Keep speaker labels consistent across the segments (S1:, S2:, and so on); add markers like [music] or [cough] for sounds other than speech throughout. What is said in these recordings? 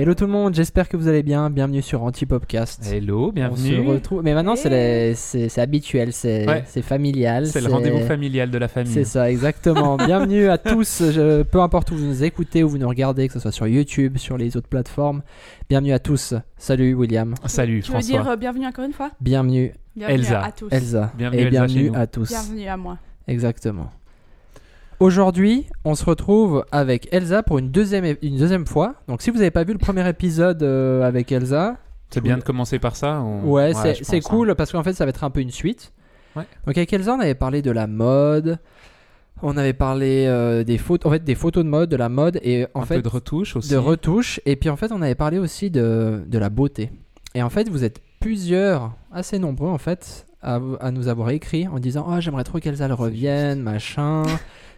S1: Hello tout le monde, j'espère que vous allez bien. Bienvenue sur Antipopcast.
S2: Hello,
S1: On se
S2: bienvenue.
S1: retrouve. Mais maintenant, c'est habituel, c'est
S2: Ouais.
S1: familial.
S2: C'est le rendez-vous familial de la famille.
S1: C'est ça, exactement. [laughs] Bienvenue à tous, je- peu importe où vous nous écoutez, où vous nous regardez, que ce soit sur YouTube, sur les autres plateformes. Bienvenue à tous. Salut William.
S2: Salut
S3: Tu veux
S2: François.
S3: dire euh, bienvenue encore une fois
S1: Bienvenue
S3: Bienvenue
S2: Elsa.
S3: à tous.
S1: Elsa.
S2: Bienvenue
S1: Et
S2: Elsa
S1: bienvenue à tous.
S3: Bienvenue à moi.
S1: Exactement. Aujourd'hui, on se retrouve avec Elsa pour une deuxième, une deuxième fois. Donc, si vous n'avez pas vu le premier épisode euh, avec Elsa,
S2: C'est bien de commencer par ça ou-
S1: ouais, c'est cool parce qu'en fait, ça va être un peu une suite.
S2: Ouais.
S1: Donc, avec Elsa, on avait parlé de la mode. On avait parlé euh, des photos, en fait, des photos de mode, de la mode et
S2: hein.
S1: en
S2: Un
S1: fait
S2: peu de retouche aussi.
S1: de retouches. Et puis en fait, on avait parlé aussi de, de la beauté. Et en fait, vous êtes plusieurs, assez nombreux en fait, à, à nous avoir écrit en disant Oh, j'aimerais trop qu'Elsa revienne, machin.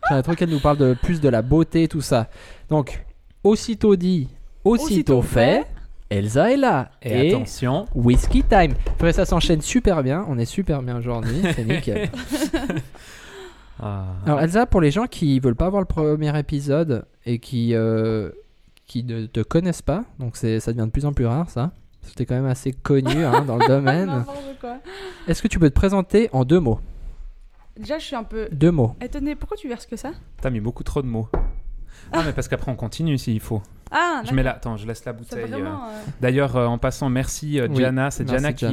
S1: J'aimerais trop qu'elle nous parle de plus de la beauté, tout ça. Donc, aussitôt dit, aussitôt,
S3: Aussitôt
S1: fait,
S3: fait.
S1: Elsa est là.
S2: Et, attention,
S1: Whisky time. Après, ça s'enchaîne super bien. On est super bien aujourd'hui. [laughs] C'est nickel.
S2: Ah.
S1: Alors Elsa, pour les gens qui veulent pas voir le premier épisode et qui euh, qui ne te connaissent pas, donc c'est ça devient de plus en plus rare ça. Parce que t'es quand même assez connu hein, dans le [laughs] domaine. Est-ce que tu peux te présenter en deux mots?
S3: Déjà, je suis un peu
S1: Deux mots.
S3: étonnée. Pourquoi tu verses que ça?
S2: T'as mis beaucoup trop de mots. Ah mais parce qu'après on continue s'il faut.
S3: Ah,
S2: Je mets là, attends, je laisse la bouteille. euh.
S3: vraiment. euh,
S2: D'ailleurs, euh, en passant, merci euh,
S1: Oui,
S2: Gianna. C'est
S1: merci,
S2: Gianna qui,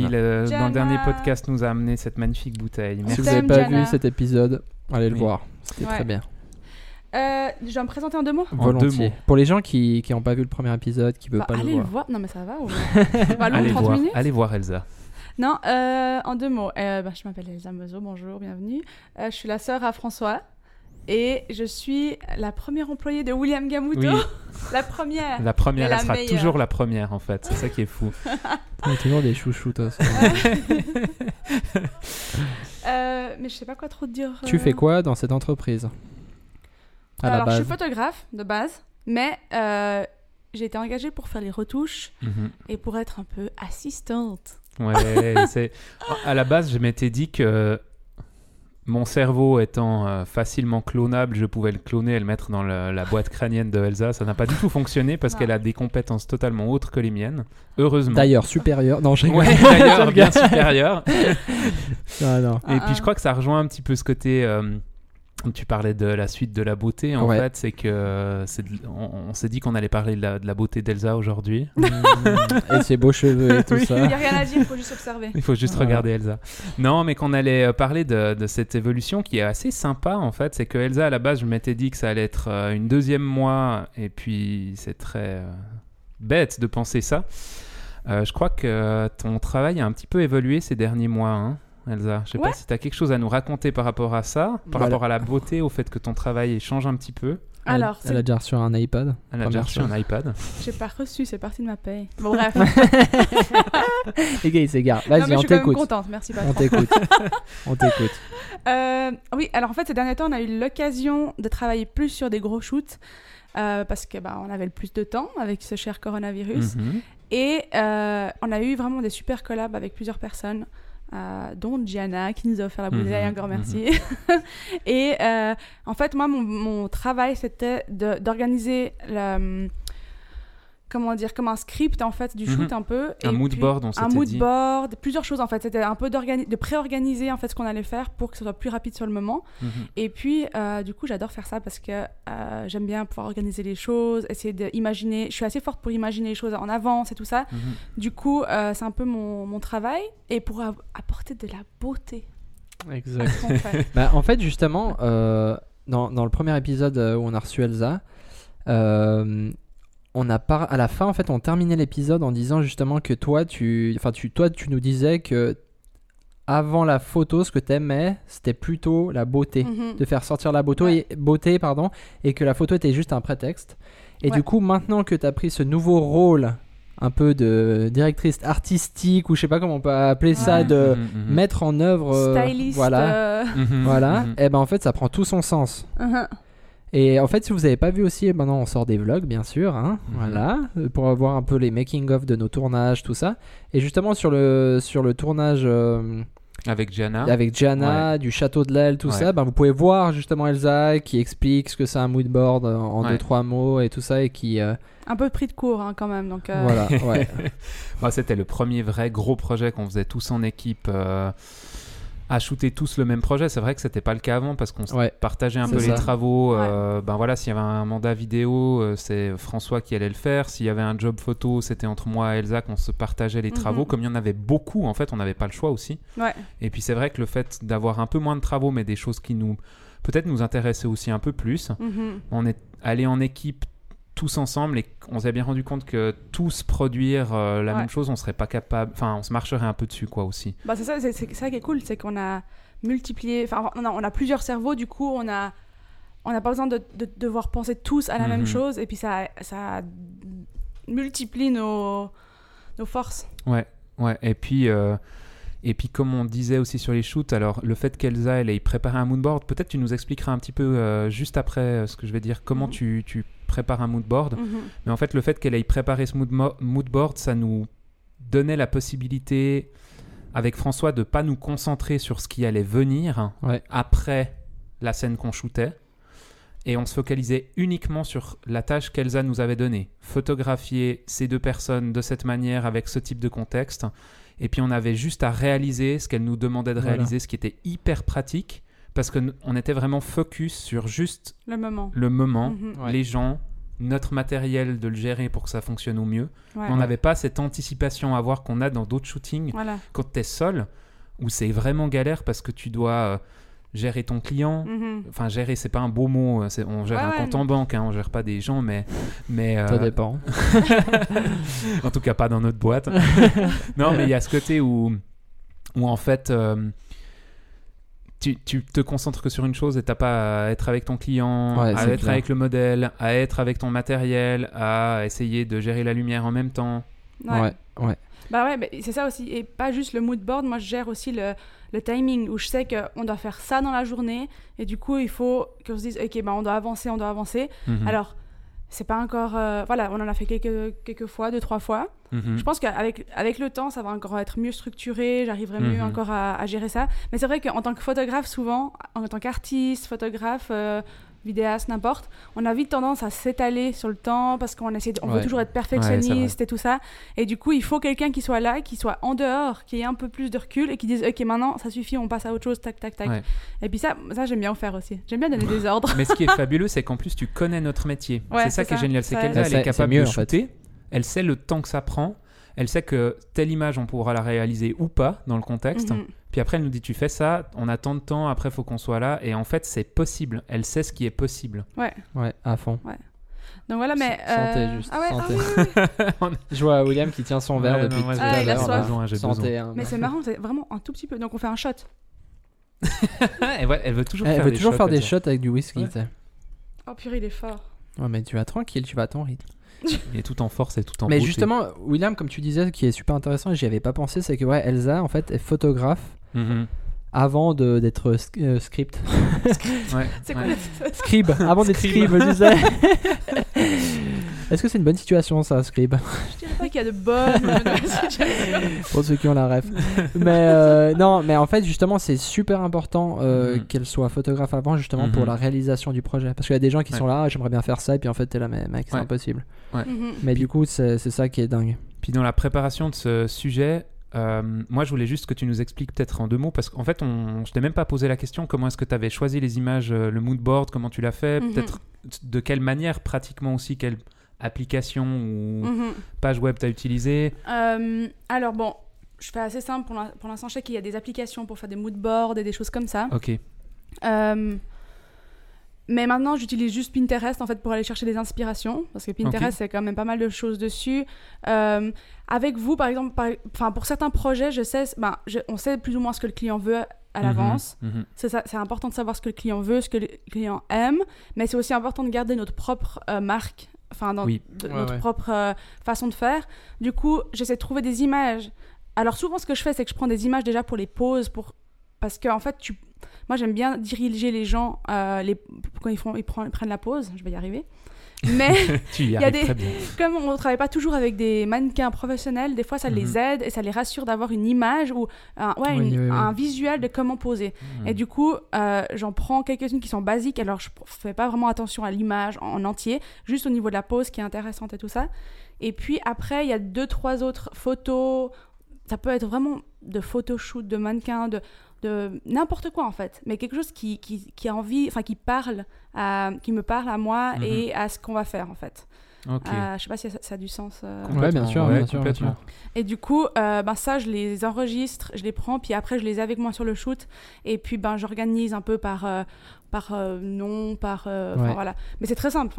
S2: dans le dernier podcast, nous a amené cette magnifique bouteille.
S3: On
S1: Si
S2: Merci.
S1: vous n'avez pas vu cet épisode, allez le voir. C'était
S3: Ouais.
S1: très bien.
S3: euh, je vais me présenter en deux mots?
S2: En deux
S1: Volontiers.
S2: mots.
S1: Pour les gens qui qui n'ont pas vu le premier épisode, qui ne veulent
S3: Bah,
S1: pas le
S3: allez
S1: voir.
S3: le voir. Non, mais ça va. Ou... C'est pas long,
S2: Allez
S3: 30
S2: voir,
S3: minutes.
S2: allez voir Elsa.
S3: Non, euh, en deux mots. Euh, bah, je m'appelle Elsa Mezo, bonjour, bienvenue. Euh, je suis la sœur à François et je suis la première employée de William Gamuto.
S2: Oui, [laughs]
S3: La première.
S2: la première,
S3: Et la
S2: elle sera
S3: meilleure.
S2: toujours la première en fait. C'est ça qui est fou. [laughs]
S1: On est toujours des chouchous toi.
S3: Euh, mais je sais pas quoi trop te dire.
S1: tu fais quoi dans cette entreprise? À la
S3: Alors, je suis photographe de base, mais euh, j'ai été engagée pour faire les retouches
S2: Mhm.
S3: et pour être un peu assistante.
S2: Ouais, [laughs] c'est à la base, je m'étais dit que mon cerveau étant euh, facilement clonable, je pouvais le cloner et le mettre dans le- la boîte crânienne de Elsa. Ça n'a pas du tout fonctionné parce qu'elle a des compétences totalement autres que les miennes. Heureusement.
S1: D'ailleurs, supérieur. Non, je rigole.
S2: Ouais, d'ailleurs, [laughs] bien supérieur. [laughs]
S1: Non, non.
S2: Et
S3: Ah,
S2: puis
S3: ah.
S2: je crois que ça rejoint un petit peu ce côté. euh, tu parlais de la suite de la beauté, en
S1: Ouais.
S2: fait, c'est que c'est de- on, on s'est dit qu'on allait parler de la, de la beauté d'Elsa aujourd'hui. [laughs]
S1: Et ses beaux cheveux et tout
S2: Oui.
S3: Il
S1: ça.
S3: n'y a rien à dire, il faut juste observer.
S2: Il faut juste regarder Elsa. Non, mais qu'on allait euh, parler de, de cette évolution qui est assez sympa en fait. C'est que Elsa, à la base, je m'étais dit que ça allait être euh, une deuxième moi, et puis c'est très euh, bête de penser ça. Euh, je crois que ton travail a un petit peu évolué ces derniers mois, hein, Elsa. Je sais
S3: Ouais.
S2: pas si tu as quelque chose à nous raconter par rapport à ça, par
S1: Voilà.
S2: rapport à la beauté, au fait que ton travail change un petit peu.
S1: Elle-
S3: Alors,
S1: elle a déjà reçu un iPad.
S2: Elle a déjà reçu
S1: chose.
S2: un iPad. [laughs]
S3: j'ai pas reçu, c'est parti de ma paye. Bon, bref. [laughs] [laughs]
S1: Les gars, il s'égare.
S3: non, mais
S1: Vas-y,
S3: je
S1: on
S3: suis quand même
S1: t'écoute.
S3: contente, merci
S1: On t'écoute. on t'écoute.
S3: Euh, oui, alors en fait, ces derniers temps, on a eu l'occasion de travailler plus sur des gros shoots. euh, parce que bah, on avait le plus de temps avec ce cher coronavirus.
S2: Mhm.
S3: Et euh, on a eu vraiment des super collabs avec plusieurs personnes, euh, dont Gianna qui nous a offert la bouteille,
S2: Mhm,
S3: encore
S2: mhm.
S3: merci. [laughs] et euh, en fait, moi, mon, mon travail, c'était d'organiser. Comment dire, comme un script en fait du
S2: Mhm.
S3: shoot un peu.
S2: Un
S3: et
S2: mood
S3: puis-
S2: board, on
S3: un
S2: s'était
S3: mood
S2: dit.
S3: board, plusieurs choses en fait. C'était un peu de pré-organiser en fait ce qu'on allait faire pour que ce soit plus rapide sur le moment.
S2: Mhm.
S3: Et puis, euh, du coup, j'adore faire ça parce que euh, j'aime bien pouvoir organiser les choses, essayer d'imaginer. Je suis assez forte pour imaginer les choses en avance et tout ça.
S2: Mhm.
S3: Du coup, euh, c'est un peu mon, mon travail. Et pour apporter de la beauté
S1: Exact.
S3: à [laughs] fait.
S1: Bah, en fait, justement, euh, dans, dans le premier épisode où on a reçu Elsa, euh, on a par... à la fin, en fait, on terminait l'épisode en disant justement que toi, tu, enfin, tu, toi, tu nous disais que avant la photo, ce que t'aimais, c'était plutôt la beauté,
S3: Mhm.
S1: de faire sortir la beauté,
S3: Ouais.
S1: et, beauté, pardon, et que la photo était juste un prétexte. Et
S3: Ouais.
S1: du coup, maintenant que tu as pris ce nouveau rôle, un peu de directrice artistique ou je sais pas comment on peut appeler ça,
S3: Ouais.
S1: de
S2: Mhm, mhm.
S1: mettre en œuvre, euh,
S3: Styliste.
S1: voilà,
S3: euh,
S1: voilà, et ben en fait ça prend tout son sens.
S3: mhm.
S1: Et en fait, si vous n'avez pas vu aussi, maintenant on sort des vlogs, bien sûr, hein,
S2: Mhm.
S1: voilà, euh, pour voir un peu les making of de nos tournages, tout ça. Et justement sur le sur le tournage euh,
S2: Avec Gianna.
S1: avec Gianna, du château de l'aile, tout
S2: Ouais.
S1: ça, ben, vous pouvez voir justement Elsa qui explique ce que c'est un mood board en en
S2: Ouais.
S1: deux trois mots et tout ça et qui euh,
S3: Un peu pris de court hein, quand même. Donc, euh,
S1: voilà [laughs] ouais
S2: Moi, [laughs] C'était le premier vrai gros projet qu'on faisait tous en équipe. euh, à shooter tous le même projet. C'est vrai que c'était pas le cas avant parce qu'on se
S1: ouais
S2: partageait un peu les travaux. euh, ben voilà, s'il y avait un mandat vidéo, euh, c'est François qui allait le faire. S'il y avait un job photo, c'était entre moi et Elsa qu'on se partageait les
S3: Mhm.
S2: travaux. Comme il y en avait beaucoup, en fait, on n'avait pas le choix aussi.
S3: Ouais.
S2: Et puis c'est vrai que le fait d'avoir un peu moins de travaux, mais des choses qui nous peut-être nous intéressaient aussi un peu plus,
S3: mhm.
S2: on est allé en équipe tous ensemble et on s'est bien rendu compte que tous produire euh, la
S3: Ouais.
S2: même chose, on serait pas capable. Enfin, on se marcherait un peu dessus, quoi, aussi.
S3: Bah, c'est ça, c'est c'est ça qui est cool, c'est qu'on a multiplié, enfin on a, on a plusieurs cerveaux, du coup on a on n'a pas besoin de, de devoir penser tous à la
S2: Mhm.
S3: même chose, et puis ça, ça multiplie nos, nos forces.
S2: Ouais, ouais. Et puis, euh, et puis comme on disait aussi sur les shoots, alors le fait qu'Elsa elle ait préparé un moodboard, peut-être tu nous expliqueras un petit peu euh, juste après euh, ce que je vais dire, comment
S3: Mhm.
S2: tu, tu prépares un moodboard.
S3: Mhm.
S2: Mais en fait, le fait qu'elle ait préparé ce moodmo- moodboard, ça nous donnait la possibilité avec François de pas nous concentrer sur ce qui allait venir
S1: Ouais.
S2: après la scène qu'on shootait. Et on se focalisait uniquement sur la tâche qu'Elsa nous avait donnée. Photographier ces deux personnes de cette manière, avec ce type de contexte. Et puis on avait juste à réaliser ce qu'elle nous demandait de
S1: Voilà.
S2: réaliser, ce qui était hyper pratique. Parce qu'on était vraiment focus sur juste
S3: Le moment.
S2: le moment,
S3: Mhm.
S1: Ouais.
S2: les gens, notre matériel de le gérer pour que ça fonctionne au mieux.
S3: Ouais.
S2: On n'avait pas cette anticipation à avoir qu'on a dans d'autres shootings
S3: Voilà.
S2: quand tu es seul, où c'est vraiment galère parce que tu dois euh, gérer ton client.
S3: Mhm.
S2: Enfin, gérer, c'est pas un beau mot. euh, On gère
S3: Ouais,
S2: un
S3: ouais,
S2: compte en banque, hein, on gère pas des gens, mais. mais
S1: ça
S2: euh,
S1: dépend [laughs]
S2: en tout cas, pas dans notre boîte. [laughs] non, mais il y a ce côté où, où en fait, euh, tu, tu te concentres que sur une chose et t'as pas à être avec ton client,
S1: Ouais,
S2: à être
S1: clair.
S2: avec le modèle, à être avec ton matériel, à essayer de gérer la lumière en même temps.
S3: Ouais.
S1: ouais ouais
S3: Bah ouais, c'est ça aussi. Et pas juste le mood board, moi je gère aussi le, le timing où je sais qu'on doit faire ça dans la journée et du coup il faut qu'on se dise ok, bah on doit avancer, on doit avancer.
S2: Mhm.
S3: Alors, c'est pas encore. euh, voilà, on en a fait quelques, quelques fois, deux, trois fois.
S2: Mhm.
S3: Je pense qu'avec avec le temps, ça va encore être mieux structuré, j'arriverai mieux
S2: Mhm.
S3: encore à, à gérer ça. Mais c'est vrai qu'en tant que photographe, souvent, en tant qu'artiste, photographe, euh, vidéaste, n'importe, on a vite tendance à s'étaler sur le temps parce qu'on essaie de- on veut toujours être
S2: Ouais,
S3: perfectionniste et tout ça. Et du coup, il faut quelqu'un qui soit là, qui soit en dehors, qui ait un peu plus de recul et qui dise Ok, maintenant, ça suffit, on passe à autre chose, tac, tac, tac.
S2: Ouais.
S3: Et puis ça, ça j'aime bien en faire aussi. J'aime bien donner des [laughs] ordres.
S2: Mais ce qui est [laughs] fabuleux, c'est qu'en plus, tu connais notre métier.
S3: Ouais,
S2: c'est ça qui est génial. C'est
S3: Ça
S2: qu'Elsa,
S3: aide.
S2: elle
S1: C'est-
S2: est capable
S1: mieux,
S2: de
S1: en fait.
S2: shooter. Elle sait le temps que ça prend. Elle sait que telle image, on pourra la réaliser ou pas dans le contexte.
S3: Mhm.
S2: Puis après, elle nous dit Tu fais ça, on a tant de temps, après, il faut qu'on soit là. Et en fait, c'est possible. Elle sait ce qui est possible.
S1: ouais à fond
S3: Donc voilà, mais.
S1: S- santé,
S3: euh,
S1: juste,
S3: Ah ouais, ah
S1: santé.
S3: oui, oui, oui. [laughs]
S1: je vois William qui tient son verre
S2: Ouais,
S1: depuis
S2: non, moi,
S1: tout
S3: Ah,
S1: à l'heure
S2: besoin, j'ai
S1: santé hein.
S3: Mais c'est marrant, c'est vraiment un tout petit peu. Donc on fait un shot. [laughs]
S2: elle, ouais, elle veut toujours
S1: elle
S2: faire
S1: veut
S2: des
S1: toujours
S2: shots,
S1: faire des
S2: Elsa.
S1: shots avec du whisky
S2: Ouais.
S1: tu sais.
S3: Oh purée, il est fort.
S1: ouais mais tu vas tranquille tu vas à ton rythme
S2: Il est tout en force et tout en
S1: Mais
S2: beauté.
S1: justement, William, comme tu disais, ce qui est super intéressant et j'y avais pas pensé, c'est que ouais, Elsa, en fait, est photographe
S2: Mhm.
S1: avant de- d'être sc- euh, script.
S2: Ouais,
S3: C'est
S2: ouais.
S3: quoi ça
S1: Scribe, avant d'être
S2: Scribe.
S1: je sais. [laughs] Est-ce que c'est une bonne situation, ça, scribe?
S3: Je dirais pas qu'il y a de [laughs] bonnes situations.
S1: Pour ceux qui ont la ref. mais euh, non, mais en fait, justement, c'est super important euh,
S2: Mhm.
S1: qu'elle soit photographe avant, justement,
S2: Mhm.
S1: pour la réalisation du projet. Parce qu'il y a des gens qui
S2: Ouais.
S1: sont là, Ah, j'aimerais bien faire ça, et puis en fait, t'es là, mais mec, c'est
S2: Ouais.
S1: impossible.
S3: Mhm.
S1: Mais du coup, c'est ça qui est dingue.
S2: Puis dans la préparation de ce sujet, euh, moi je voulais juste que tu nous expliques peut-être en deux mots, parce qu'en fait, on, je t'ai même pas posé la question comment est-ce que tu avais choisi les images, euh, le mood board, comment tu l'as fait,
S3: Mhm.
S2: peut-être de quelle manière pratiquement aussi, quelle application ou
S3: Mhm.
S2: page web tu as utilisé.
S3: Euh, alors bon, je fais assez simple. Pour l'in- pour l'instant, je sais qu'il y a des applications pour faire des mood boards et des choses comme ça.
S2: Ok.
S3: Euh, mais maintenant, j'utilise juste Pinterest en fait pour aller chercher des inspirations parce que Pinterest, c'est quand même pas mal de choses dessus. Euh, avec vous, par exemple, par- enfin pour certains projets, je sais, ben, je- on sait plus ou moins ce que le client veut à l'avance.
S2: Mhm, mhm.
S3: C'est ça, c'est important de savoir ce que le client veut, ce que le client aime, mais c'est aussi important de garder notre propre euh, marque, enfin
S2: Oui.
S1: Ouais,
S3: notre
S1: ouais.
S3: propre euh, façon de faire. Du coup, j'essaie de trouver des images. Alors souvent, ce que je fais, c'est que je prends des images déjà pour les pauses, pour parce qu'en fait, tu, moi j'aime bien diriger les gens euh, les... quand ils font, ils prennent, ils prennent la pause. Je vais y arriver. [laughs] Mais [laughs]
S2: tu y
S3: y a des- comme on ne travaille pas toujours avec des mannequins professionnels, des fois ça les
S2: Mhm.
S3: aide et ça les rassure d'avoir une image ou un, ouais,
S1: Oui,
S3: une-
S1: oui, oui.
S3: un visuel de comment poser. Et du coup, euh, j'en prends quelques-unes qui sont basiques. Alors, je fais pas vraiment attention à l'image en entier, juste au niveau de la pose qui est intéressante et tout ça. Et puis après, il y a deux, trois autres photos. Ça peut être vraiment de photoshoot, de mannequins, de, de n'importe quoi en fait. Mais quelque chose qui, qui, qui a envie, enfin qui parle, à, qui me parle à moi
S2: Mhm.
S3: et à ce qu'on va faire en fait.
S2: Ok.
S3: Euh, je sais pas si ça, ça a du sens. euh.
S1: Ouais, bien sûr,
S2: Ouais,
S1: bien sûr, bien
S2: complètement.
S1: sûr.
S3: Et du coup, euh, ben ça, je les enregistre, je les prends, puis après, je les ai avec moi sur le shoot. Et puis, ben, j'organise un peu par, euh, par euh, nom, par... euh,
S1: Ouais.
S3: voilà. Mais c'est très simple,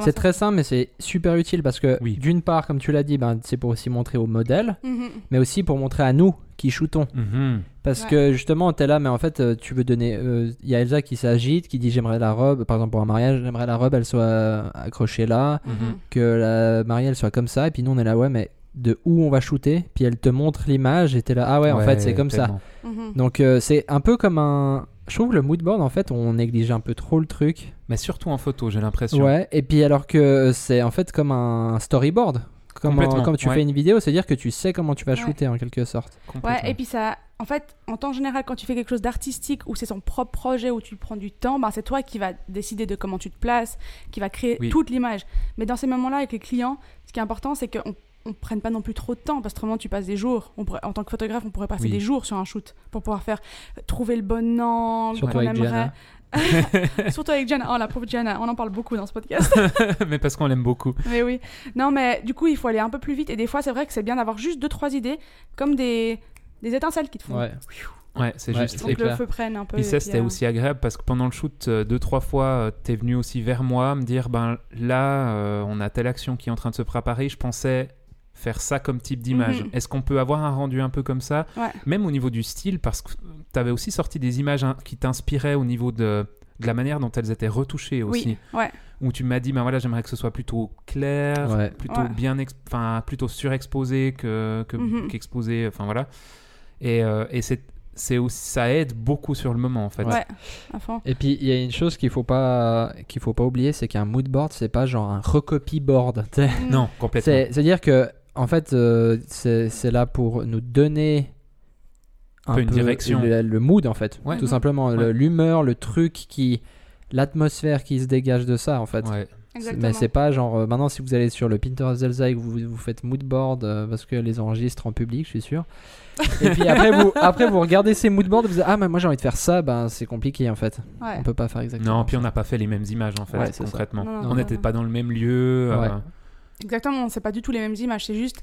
S1: C'est très simple, mais c'est super utile parce que
S2: Oui.
S1: d'une part, comme tu l'as dit, ben, c'est pour aussi montrer au modèle,
S3: Mhm.
S1: mais aussi pour montrer à nous qui shootons.
S2: Mhm.
S1: Parce
S3: Ouais.
S1: que justement, t'es là, mais en fait, euh, tu veux donner. euh, Il y a Elsa qui s'agite, qui dit j'aimerais la robe, par exemple pour un mariage, j'aimerais la robe, elle soit euh, accrochée là,
S3: Mhm.
S1: que la mariée elle soit comme ça, et puis nous on est là, ouais, mais de où on va shooter? Puis elle te montre l'image, et t'es là, ah ouais, en fait, c'est comme ça.
S3: Mhm.
S1: Donc euh, c'est un peu comme un. Je trouve que le moodboard, en fait, on néglige un peu trop le truc.
S2: Mais surtout en photo, j'ai l'impression.
S1: Ouais, et puis alors que c'est en fait comme un storyboard. Comme,
S2: Complètement,
S1: comme tu
S2: ouais.
S1: fais une vidéo, c'est-à-dire que tu sais comment tu vas
S3: Ouais.
S1: shooter en quelque sorte.
S3: Ouais, et puis ça, en fait, en temps général, quand tu fais quelque chose d'artistique ou c'est ton propre projet où tu prends du temps, ben c'est toi qui vas décider de comment tu te places, qui va créer
S2: Oui.
S3: toute l'image. Mais dans ces moments-là, avec les clients, ce qui est important, c'est qu'on on prenne pas non plus trop de temps parce que autrement tu passes des jours. On pourrait- en tant que photographe, on pourrait passer
S2: Oui.
S3: des jours sur un shoot pour pouvoir faire euh, trouver le bon angle qu'on aimerait. [laughs] Surtout avec Jenna. Oh la pauvre Jenna, on en parle beaucoup dans ce podcast. [laughs]
S2: mais parce qu'on l'aime beaucoup.
S3: mais oui. Non, mais du coup, il faut aller un peu plus vite et des fois, c'est vrai que c'est bien d'avoir juste deux trois idées comme des des étincelles qui te font.
S1: Ouais.
S2: Ouais, c'est
S1: Ouais,
S2: juste.
S1: c'est
S3: Donc le feu prenne un peu.
S2: Puis
S3: et
S2: ça, c'était
S3: euh,
S2: aussi agréable parce que pendant le shoot, euh, deux, trois fois, euh, t'es venu aussi vers moi me dire ben là, euh, on a telle action qui est en train de se préparer. Je pensais faire ça comme type d'image.
S3: Mhm.
S2: Est-ce qu'on peut avoir un rendu un peu comme ça
S3: Ouais.
S2: Même au niveau du style, parce que t'avais aussi sorti des images hein, qui t'inspiraient au niveau de, de la manière dont elles étaient retouchées aussi.
S3: Oui, ouais.
S2: Où tu m'as dit, ben voilà, j'aimerais que ce soit plutôt clair,
S1: Ouais.
S2: plutôt
S3: Ouais.
S2: bien, enfin plutôt surexposé que
S3: Mhm.
S2: qu'exposé. Enfin voilà. Et, euh, et c'est c'est aussi ça aide beaucoup sur le moment en fait.
S3: Ouais, à fond.
S1: Et puis il y a une chose qu'il faut pas qu'il faut pas oublier, c'est qu'un moodboard c'est pas genre un recopy board. tu.
S3: Mm.
S2: Non, complètement.
S1: C'est c'est à dire que en fait euh, c'est là pour nous donner un
S2: peu une
S1: peu
S2: direction.
S1: le, le mood en fait,
S2: Ouais.
S1: tout simplement
S2: Ouais.
S1: l'humeur, le truc qui l'atmosphère qui se dégage de ça en fait.
S2: Ouais.
S3: Exactement.
S1: Mais c'est pas genre euh, maintenant si vous allez sur le Pinterest Zelza et que vous, vous faites moodboard euh, parce que les enregistre en public, je suis sûr. [laughs] et puis après vous après vous regardez ces moodboards, vous dites ah mais moi j'ai envie de faire ça, ben c'est compliqué en fait.
S3: Ouais.
S1: On peut pas faire exactement.
S2: Non, puis on n'a pas fait les mêmes images en fait, concrètement.
S3: Non, non,
S2: on n'était pas dans le même lieu. euh,
S1: Ouais.
S3: Exactement, c'est pas du tout les mêmes images, c'est juste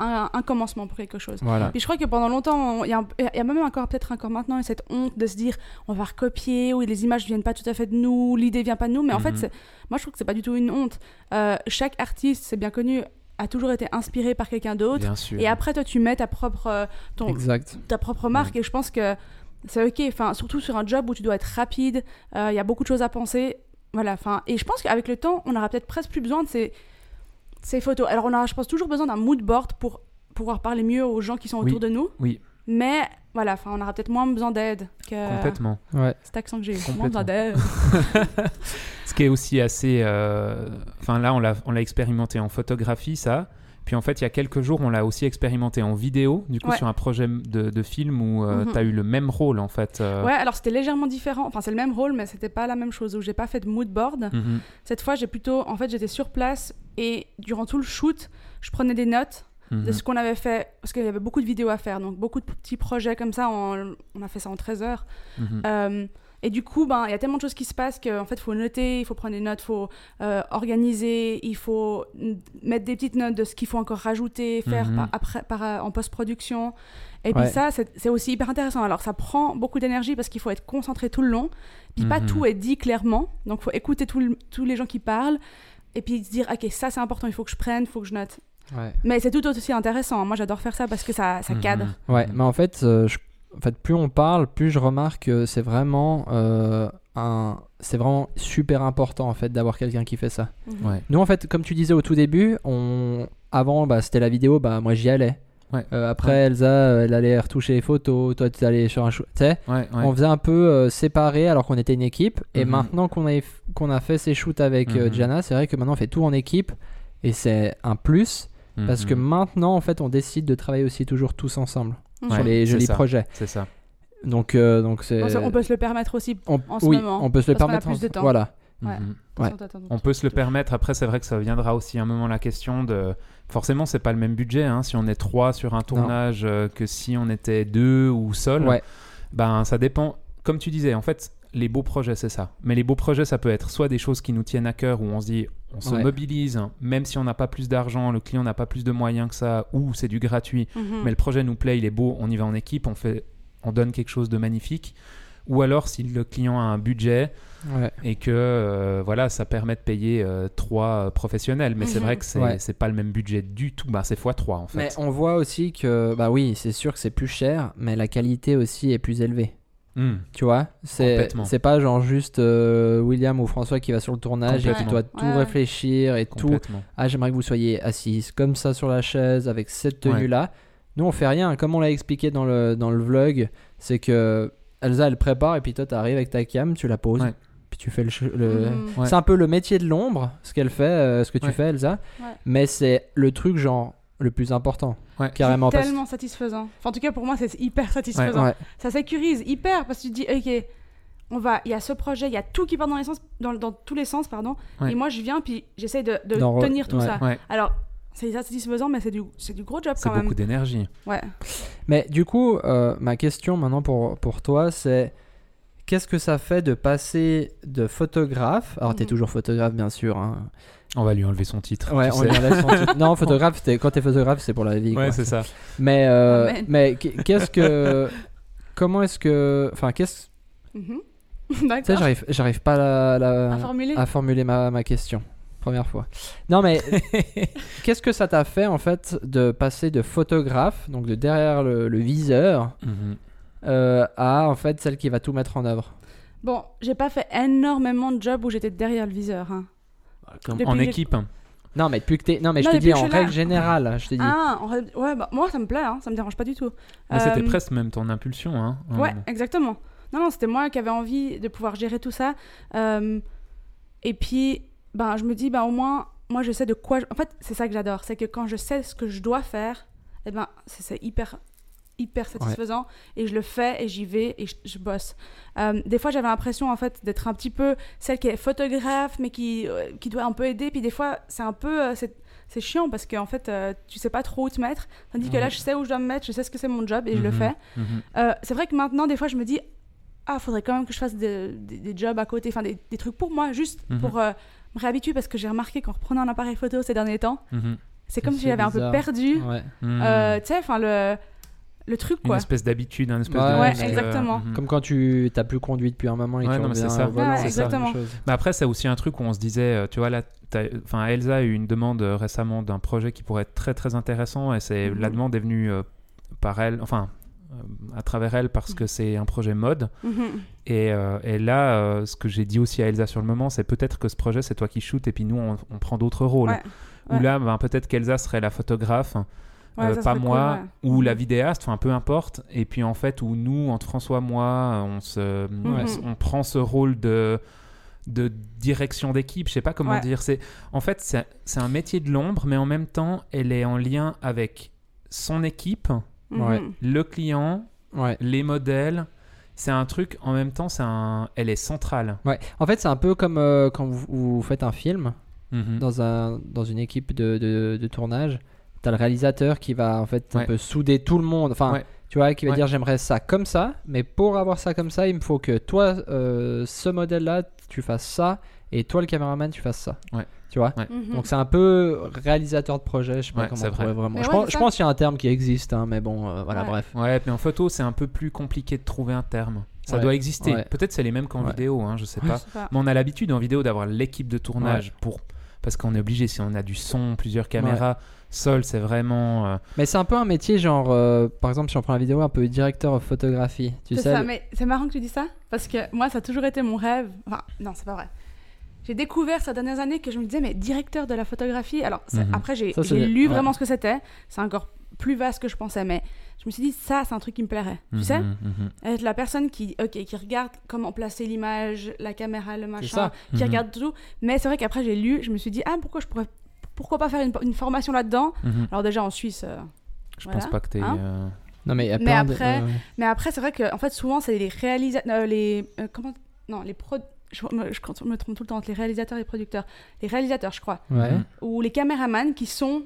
S3: un, un commencement pour quelque chose.
S1: Voilà.
S3: Puis je crois que pendant longtemps, on- il y, a y même encore, peut-être encore maintenant, cette honte de se dire on va recopier, ou les images viennent pas tout à fait de nous, l'idée vient pas de nous. Mais en fait,
S2: Mhm.
S3: moi je trouve que c'est pas du tout une honte. Euh, chaque artiste, c'est bien connu, a toujours été inspiré par quelqu'un d'autre. Et après, toi, tu mets ta propre, euh, ton,
S1: Exact.
S3: ta propre marque et je pense que c'est ok enfin surtout sur un job où tu dois être rapide euh, il y a beaucoup de choses à penser voilà enfin et je pense qu'avec le temps on aura peut-être presque plus besoin de ces ces photos alors on aura je pense toujours besoin d'un mood board pour pouvoir parler mieux aux gens qui sont
S2: Oui.
S3: autour de nous
S2: Oui.
S3: mais voilà enfin on aura peut-être moins besoin d'aide que
S2: Complètement.
S1: Ouais.
S3: cet accent que j'ai eu
S2: Complètement.
S3: moins besoin d'aide [laughs]
S2: Ce qui est aussi assez. euh, Enfin, là, on l'a on l'a expérimenté en photographie, ça. Puis en fait, il y a quelques jours, on l'a aussi expérimenté en vidéo, du coup,
S3: Ouais.
S2: sur un projet de, de film où
S3: Mhm.
S2: tu as eu le même rôle, en fait. euh,
S3: ouais alors c'était légèrement différent enfin c'est le même rôle mais c'était pas la même chose où j'ai pas fait de mood board
S2: mhm.
S3: cette fois j'ai plutôt en fait j'étais sur place et durant tout le shoot je prenais des notes de
S2: Mhm.
S3: ce qu'on avait fait, parce qu'il y avait beaucoup de vidéos à faire, donc beaucoup de petits projets comme ça, on, on a fait ça en 13 heures. Euh, et du coup, ben, il y a tellement de choses qui se passent qu'en fait, il faut noter, il faut prendre des notes, il faut euh, organiser, il faut mettre des petites notes de ce qu'il faut encore rajouter, faire
S2: Mhm.
S3: par- après, par, euh, en post-production. Et
S1: Ouais.
S3: puis ça, c'est aussi hyper intéressant. Alors, ça prend beaucoup d'énergie parce qu'il faut être concentré tout le long. Puis pas
S2: Mhm.
S3: tout est dit clairement, donc il faut écouter le- tous les gens qui parlent. Et puis se dire, ok, ça c'est important, il faut que je prenne, il faut que je note.
S1: Ouais.
S3: Mais c'est tout aussi intéressant. Moi, j'adore faire ça parce que ça, ça
S2: Mhm.
S3: cadre.
S1: Ouais, mais en fait, euh, je- en fait, plus on parle, plus je remarque que c'est vraiment euh, un, c'est vraiment super important en fait d'avoir quelqu'un qui fait ça.
S3: Mhm.
S2: Ouais.
S1: Nous en fait, comme tu disais au tout début, on, avant, bah, c'était la vidéo, bah moi j'y allais.
S2: Ouais.
S1: Euh, après,
S2: Ouais.
S1: Elsa, elle allait retoucher les photos. Toi, tu allais sur un shoot. Tu sais,
S2: Ouais, ouais.
S1: on faisait un peu euh, séparé alors qu'on était une équipe. Et
S2: Mhm.
S1: maintenant qu'on a, qu'on a fait ces shoots avec euh,
S2: Mhm.
S1: Jana, c'est vrai que maintenant on fait tout en équipe. Et c'est un plus parce que maintenant, en fait, on décide de travailler aussi toujours tous ensemble Sur les
S2: c'est
S1: jolis
S2: ça.
S1: projets.
S2: C'est ça.
S1: Donc, euh, donc c'est.
S3: On, on peut se le permettre aussi.
S1: on-
S3: en ce
S1: oui,
S3: moment,
S1: on peut se le
S3: a
S1: permettre.
S3: plus
S1: en-
S3: de temps.
S1: Voilà.
S3: Ouais.
S2: Mhm.
S1: Ouais.
S2: On peut se le permettre. Après, c'est vrai que ça viendra aussi un moment la question de. Forcément, c'est pas le même budget. hein, Si on est trois sur un tournage euh, que si on était deux ou seul.
S1: Ouais.
S2: Ben, ça dépend. Comme tu disais, en fait, les beaux projets, c'est ça. Mais les beaux projets, ça peut être soit des choses qui nous tiennent à cœur, où on se dit, on se
S1: Ouais.
S2: mobilise, même si on n'a pas plus d'argent, le client n'a pas plus de moyens que ça, ou c'est du gratuit,
S3: Mhm.
S2: mais le projet nous plaît, il est beau, on y va en équipe, on fait, on donne quelque chose de magnifique. Ou alors, si le client a un budget
S1: Ouais.
S2: et que euh, voilà, ça permet de payer euh, trois professionnels, mais c'est
S3: Mhm.
S2: vrai que c'est
S1: Ouais.
S2: c'est pas le même budget du tout. Bah, c'est x3 en fait.
S1: Mais on voit aussi que, bah oui, c'est sûr que c'est plus cher, mais la qualité aussi est plus élevée.
S2: Hmm.
S1: Tu vois, c'est c'est pas genre juste euh, William ou François qui va sur le tournage et qui doit tout
S3: Ouais.
S1: réfléchir et tout. Ah, j'aimerais que vous soyez assise comme ça sur la chaise avec cette tenue là. Nous, on fait rien. Comme on l'a expliqué dans le, dans le vlog, c'est que Elsa elle prépare et puis toi t'arrives avec ta cam, tu la poses,
S2: Ouais.
S1: puis tu fais le.
S2: Ouais.
S1: C'est un peu le métier de l'ombre, ce qu'elle fait, euh, ce que tu
S2: Ouais.
S1: fais, Elsa.
S3: Ouais.
S1: Mais c'est le truc genre le plus important,
S2: Ouais.
S1: carrément. parce-
S3: tellement satisfaisant. Enfin, en tout cas, pour moi, c'est hyper satisfaisant.
S1: Ouais.
S3: Ça sécurise hyper parce que tu te dis, ok, on va, il y a ce projet, il y a tout qui part dans, les sens, dans, dans tous les sens, pardon.
S2: Ouais.
S3: Et moi, je viens puis j'essaye de, tenir tout
S1: ouais.
S3: ça.
S2: Ouais.
S3: Alors, c'est satisfaisant, mais c'est du, c'est du gros job
S2: C'est
S3: quand même.
S2: beaucoup d'énergie.
S3: Ouais.
S1: Mais du coup, euh, ma question maintenant pour, pour toi, c'est qu'est-ce que ça fait de passer de photographe Alors, t'es
S3: Mhm.
S1: toujours photographe, bien sûr. hein.
S2: On va lui enlever son titre.
S1: Ouais, on lui enlève son titre. Non, [laughs] photographe, quand t'es photographe, c'est pour la vie.
S2: Ouais, c'est ça.
S1: Mais, euh, mais qu- qu'est-ce que. [laughs] Comment est-ce que. Enfin, qu'est-ce.
S3: Mhm. [laughs]
S1: Tu sais, j'arrive, j'arrive pas à, la-
S3: À formuler.
S1: à formuler ma, ma question. Première fois. Non, mais qu'est-ce que ça t'a fait en fait de passer de photographe, donc de derrière le, le viseur,
S2: Mhm.
S1: euh, à en fait celle qui va tout mettre en œuvre?
S3: Bon, j'ai pas fait énormément de jobs où j'étais derrière le viseur. hein.
S2: En équipe.
S1: Non, mais depuis que t'es. Non, mais
S3: Non,
S1: je te dis en règle générale. Je te dis.
S3: Ah, en ouais, bah, moi ça me plaît, hein, ça me dérange pas du tout.
S2: Mais c'était
S3: Euh,
S2: presque même ton impulsion. Hein.
S3: Ouais,
S2: Euh,
S3: exactement. Non, non, c'était moi qui avais envie de pouvoir gérer tout ça. Euh, et puis, ben, je me dis, ben, au moins, moi, je sais de quoi. je- En fait, c'est ça que j'adore. C'est que quand je sais ce que je dois faire, eh ben, c'est c'est hyper, hyper satisfaisant. Et je le fais et j'y vais et je, je bosse. Euh, des fois, j'avais l'impression, en fait, d'être un petit peu celle qui est photographe, mais qui, euh, qui doit un peu aider. Puis des fois, c'est un peu. euh, c'est chiant parce qu'en fait, euh, tu sais pas trop où te mettre. Tandis que là, je sais où je dois me mettre, je sais ce que c'est mon job et je le
S2: mhm,
S3: fais.
S2: mhm.
S3: C'est vrai que maintenant, des fois, je me dis, ah, faudrait quand même que je fasse de- des- des jobs à côté, enfin des, des trucs pour moi, juste
S2: Mhm.
S3: pour me réhabituer, parce que j'ai remarqué qu'en reprenant un appareil photo ces derniers temps, c'est comme si j'avais un peu perdu,
S1: Ouais.
S3: Tu sais, enfin le, le truc,
S2: Une
S3: quoi.
S2: espèce d'habitude, un espèce
S1: Ouais,
S2: de
S1: ouais,
S2: euh,
S3: exactement.
S2: mhm.
S1: Comme quand tu t'as plus conduit depuis un moment et que
S2: Ouais,
S1: tu
S2: non, mais c'est ça.
S1: volant,
S3: Ouais,
S1: c'est ça,
S3: exactement.
S1: la même chose.
S2: Mais après, c'est aussi un truc où on se disait, euh, tu vois, là, enfin, Elsa a eu une demande euh, récemment d'un projet qui pourrait être très très intéressant et c'est
S3: Mhm.
S2: la demande est venue euh, par elle, enfin, euh, à travers elle parce que c'est un projet mode.
S3: Mhm.
S2: Et, euh, et là, euh, ce que j'ai dit aussi à Elsa sur le moment, c'est peut-être que ce projet, c'est toi qui shootes et puis nous, on, on prend d'autres rôles.
S3: Ouais,
S2: Ou
S3: ouais.
S2: là, ben, peut-être qu'Elsa serait la photographe.
S3: Ouais,
S2: euh, pas moi,
S3: cool,
S2: ou la
S3: Mhm.
S2: vidéaste, enfin peu importe. Et puis en fait, où nous, entre François, moi, on, se,
S3: Mhm.
S2: on prend ce rôle de, de direction d'équipe. Je sais pas comment
S3: Ouais.
S2: dire. C'est en fait c'est c'est un métier de l'ombre, mais en même temps, elle est en lien avec son équipe,
S3: Mhm.
S2: Le client,
S1: Ouais.
S2: les modèles. C'est un truc. En même temps, c'est un. Elle est centrale.
S1: Ouais. En fait, c'est un peu comme euh, quand vous, vous faites un film
S2: Mhm.
S1: dans, un, dans une équipe de, de, de tournage. T'as le réalisateur qui va en fait un
S2: Ouais.
S1: peu souder tout le monde. Enfin,
S2: Ouais.
S1: tu vois, qui va
S2: Ouais.
S1: dire j'aimerais ça comme ça, mais pour avoir ça comme ça, il me faut que toi, euh, ce modèle-là, tu fasses ça, et toi, le caméraman, tu fasses ça.
S2: Ouais.
S1: Tu vois?
S3: Mhm.
S1: Donc c'est un peu réalisateur de projet, je sais pas
S2: Ouais,
S1: comment on pourrait
S2: vrai.
S1: vraiment.
S3: Mais
S1: je
S3: ouais,
S1: pense, qu'il y a un terme qui existe, hein, mais bon, euh, voilà,
S3: Ouais.
S1: bref.
S2: Ouais, mais en photo, c'est un peu plus compliqué de trouver un terme. Ça
S1: Ouais.
S2: doit exister.
S1: Ouais.
S2: Peut-être c'est les mêmes qu'en
S1: Ouais.
S2: vidéo, hein, je sais
S1: Ouais.
S2: pas.
S3: Je sais pas.
S2: Mais on a l'habitude en vidéo d'avoir l'équipe de tournage pour parce qu'on est obligé si on a du son, plusieurs caméras. Sol, c'est vraiment. euh,
S1: Mais c'est un peu un métier genre, euh, par exemple, si on prend la vidéo, un peu directeur of photographie. Tu
S3: C'est
S1: sais
S3: ça,
S1: le-
S3: mais c'est marrant que tu dis ça, parce que moi, ça a toujours été mon rêve. Enfin, non, c'est pas vrai. J'ai découvert ces dernières années que je me disais, mais directeur de la photographie. Alors,
S2: Mhm.
S3: après, j'ai lu
S1: Ouais.
S3: vraiment ce que c'était. C'est encore plus vaste que je pensais. Mais me suis dit, ça, c'est un truc qui me plairait. Tu sais
S2: Mhm, mhm.
S3: Être la personne qui, ok, qui regarde comment placer l'image, la caméra, le machin,
S1: ça.
S3: qui
S2: Mhm.
S3: regarde tout. Mais c'est vrai qu'après, j'ai lu, je me suis dit, ah, pourquoi je pourrais. Pourquoi pas faire une, une formation là-dedans
S2: Mhm.
S3: Alors, déjà en Suisse. euh,
S2: Je
S3: Voilà.
S2: pense pas que t'es.
S3: Hein
S2: euh,
S1: Non, mais il y a
S3: Mais
S1: plein de-
S3: après-
S1: ouais.
S3: Mais après, c'est vrai que, en fait, souvent, c'est les réalisateurs. les. euh, comment. Non, les pro. Je, me- je me trompe tout le temps entre les réalisateurs et les producteurs. Les réalisateurs, je crois.
S1: Ouais.
S2: Mhm.
S3: Ou les caméramans qui sont.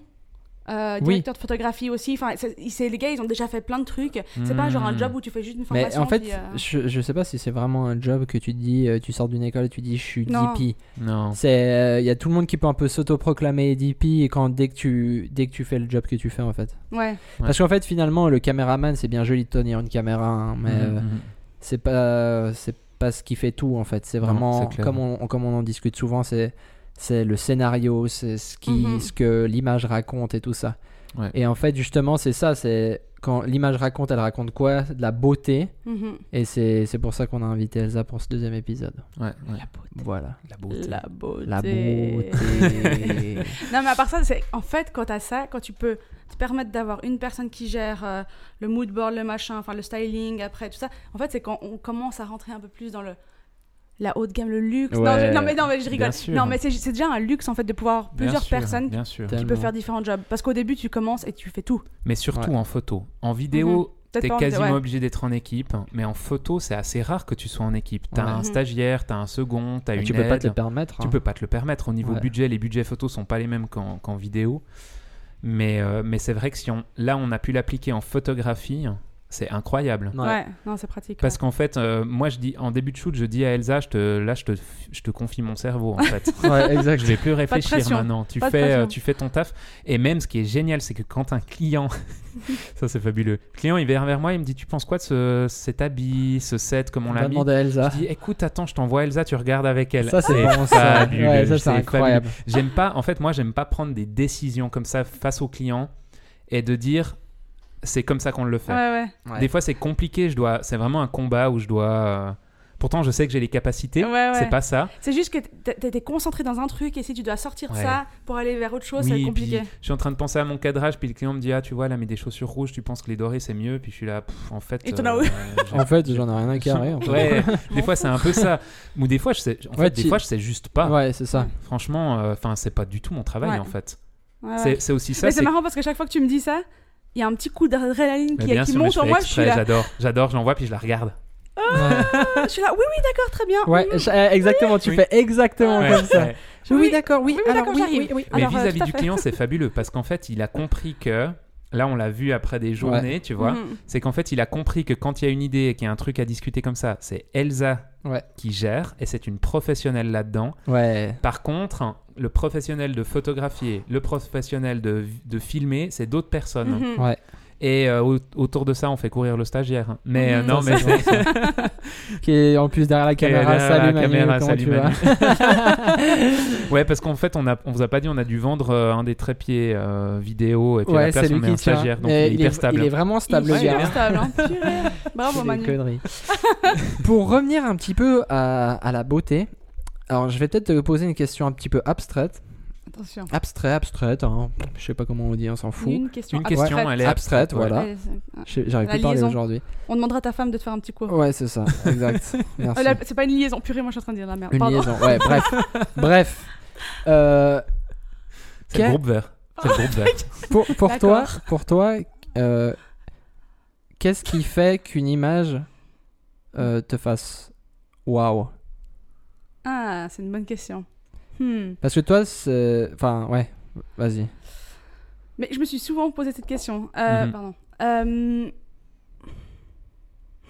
S3: Euh,
S1: Oui.
S3: directeurs de photographie aussi. Enfin, c'est c'est- les gars, ils ont déjà fait plein de trucs. C'est pas genre un
S2: Mhm.
S3: job où tu fais juste une
S1: Mais
S3: formation.
S1: en fait,
S3: puis, euh,
S1: je, je sais pas si c'est vraiment un job que tu te dis, euh, tu sors d'une école et tu dis je suis
S3: Non.
S1: DP.
S2: Non.
S1: C'est, il y a tout le monde qui peut un peu s'autoproclamer DP et quand dès que tu, dès que tu fais le job que tu fais en fait.
S3: Ouais.
S1: Parce qu'en fait finalement le caméraman c'est bien joli de tenir une caméra, hein, mais euh,
S2: Mhm, mhm.
S1: c'est pas, c'est pas ce qui fait tout en fait. C'est vraiment comme on, comme on en discute souvent, c'est, c'est le scénario, c'est ce qui,
S3: Mhm.
S1: ce que l'image raconte et tout ça.
S2: Ouais.
S1: Et en fait justement c'est ça, c'est quand l'image raconte, elle raconte quoi? De la beauté.
S3: Mhm.
S1: Et c'est c'est pour ça qu'on a invité Elsa pour ce deuxième épisode.
S2: Ouais, ouais.
S3: La beauté.
S1: Voilà.
S2: La beauté.
S3: La beauté.
S1: La beauté. [laughs]
S3: Non, mais à part ça, c'est en fait, quand t'as ça, quand tu peux te permettre d'avoir une personne qui gère euh, le mood board, le machin, enfin le styling, après tout ça, en fait, c'est quand on commence à rentrer un peu plus dans le la haute gamme, le luxe. Non,
S1: Ouais.
S3: je- non, mais non, mais je rigole. Non, mais c'est c'est déjà un luxe en fait de pouvoir avoir plusieurs
S2: sûr,
S3: personnes
S2: Bien sûr.
S1: Tellement.
S3: qui peuvent faire différents jobs. Parce qu'au début, tu commences et tu fais tout.
S2: Mais surtout
S1: Ouais.
S2: en photo. En vidéo,
S3: Peut-être
S2: t'es quasiment
S3: ouais.
S2: obligé d'être en équipe. Mais en photo, c'est assez rare que tu sois en équipe. T'as
S1: Ouais.
S2: un
S3: Mhm.
S2: stagiaire, t'as un second, t'as une
S1: tu peux pas te le permettre.
S2: Tu
S1: hein.
S2: peux pas te le permettre. Au niveau
S1: Ouais.
S2: budget, les budgets photos sont pas les mêmes qu'en qu'en vidéo. Mais, euh, mais c'est vrai que si on, là, on a pu l'appliquer en photographie, c'est incroyable.
S3: Ouais,
S1: Ouais.
S3: non, c'est pratique.
S2: Parce
S3: ouais.
S2: qu'en fait, euh, moi, je dis en début de shoot, je dis à Elsa, je te, là, je te, je te confie mon cerveau, en fait. [laughs]
S1: Ouais, exact.
S2: Je vais plus réfléchir maintenant. Tu
S3: Pas
S2: fais, euh, tu fais ton taf. Et même, ce qui est génial, c'est que quand un client, [laughs] ça c'est fabuleux, le client il vient vers moi, il me dit, tu penses quoi de ce, cet habit, ce set, comme on l'a mis
S1: à Elsa.
S2: Je dis, écoute, attends, je t'envoie Elsa, tu regardes avec elle.
S1: Ça, c'est bon, ça.
S2: fabuleux,
S1: Ouais, ça, c'est incroyable.
S2: J'aime pas, en fait, moi, j'aime pas prendre des décisions comme ça face au client et de dire, c'est comme ça qu'on le fait.
S3: Ouais, ouais.
S1: Ouais.
S2: Des fois, c'est compliqué. Je dois, c'est vraiment un combat où je dois. euh, Pourtant, je sais que j'ai les capacités.
S3: Ouais, ouais.
S2: C'est pas ça.
S3: C'est juste que t'es- concentré dans un truc et si tu dois sortir
S2: Ouais.
S3: ça pour aller vers autre chose,
S2: oui,
S3: être compliqué.
S2: puis je suis en train de penser à mon cadrage, puis le client me dit ah tu vois là mais des chaussures rouges, tu penses que les dorés c'est mieux, puis je suis là pff, en fait.
S3: Et t'en as où [laughs]
S1: En fait, j'en ai rien à carrer. en [laughs] fait.
S2: Ouais, [laughs] des fois c'est un peu ça. Ou des fois je sais, en
S1: Ouais,
S2: fait, des
S1: tu-
S2: fois je sais juste pas.
S1: Ouais, c'est ça.
S2: Franchement, euh, enfin c'est pas du tout mon travail
S3: Ouais.
S2: en fait.
S3: Ouais, ouais.
S2: C'est c'est aussi ça.
S3: Mais c'est
S2: c'est-
S3: marrant parce que chaque fois que tu me dis ça, il y a un petit coup d'adrénaline qui, qui monte en moi. Je suis
S2: exprès,
S3: là.
S2: J'adore, j'adore, je l'envoie puis je la regarde.
S3: Je suis là. Oui, oui, d'accord, très bien.
S1: Ouais, je- euh, exactement. Tu
S2: Oui.
S1: fais exactement
S2: Ouais,
S1: comme ça.
S2: ouais.
S1: Oui,
S3: Oui,
S1: d'accord. Oui,
S3: oui, oui,
S1: alors oui,
S3: j'arrive.
S1: oui, oui.
S2: Mais
S3: euh,
S2: vis-à-vis du client, c'est [laughs] fabuleux parce qu'en fait, il a compris que là, on l'a vu après des journées, tu vois.
S3: Mhm.
S2: C'est qu'en fait, il a compris que quand il y a une idée et qu'il y a un truc à discuter comme ça, c'est Elsa
S1: Ouais.
S2: qui gère et c'est une professionnelle là-dedans.
S1: Ouais.
S2: Par contre, le professionnel de photographier, le professionnel de, de filmer, c'est d'autres personnes.
S3: Mhm.
S1: Ouais.
S2: Et euh, au- autour de ça, on fait courir le stagiaire. Mais euh,
S3: Mhm.
S2: non, mais [laughs]
S1: c'est [laughs] Qui est en plus derrière la caméra.
S2: derrière
S1: Salut
S2: la
S1: Manu,
S2: caméra,
S1: comment
S2: salut
S1: tu vas [laughs]
S2: ouais, parce qu'en fait, on a, on vous a pas dit, on a dû vendre euh, un des trépieds euh, vidéo et puis à
S1: Ouais,
S2: la place on met
S1: qui
S2: un stagiaire, donc il est hyper stable.
S1: Il est vraiment stable,
S3: Il est
S1: gars.
S3: super stable. hein. Bravo, Manu.
S1: Pour revenir un petit peu à, à la beauté, alors je vais peut-être te poser une question un petit peu abstraite.
S3: Attention.
S1: Abstrait, abstraite, hein. je sais pas comment on dit, on s'en fout.
S3: Une question.
S2: Une question,
S3: abstraite.
S2: elle est
S1: Abstraite,
S2: ouais.
S1: voilà. J'arrive plus à parler aujourd'hui.
S3: On demandera à ta femme de te faire un petit cours.
S1: Ouais, c'est ça, exact. [laughs] Merci.
S3: Euh, c'est pas une liaison. Purée, moi je suis en train de dire la merde.
S1: Une
S3: Pardon.
S1: liaison, ouais, bref. [laughs] bref. Euh,
S2: C'est le
S1: Quel-
S2: groupe vert. C'est le groupe vert. [laughs]
S1: pour pour toi, pour toi euh, qu'est-ce qui fait qu'une image euh, te fasse waouh?
S3: Ah, c'est une bonne question. Hmm.
S1: Parce que toi, c'est. Enfin, ouais, vas-y.
S3: Mais je me suis souvent posé cette question. Euh,
S2: Mhm.
S3: Pardon. Euh,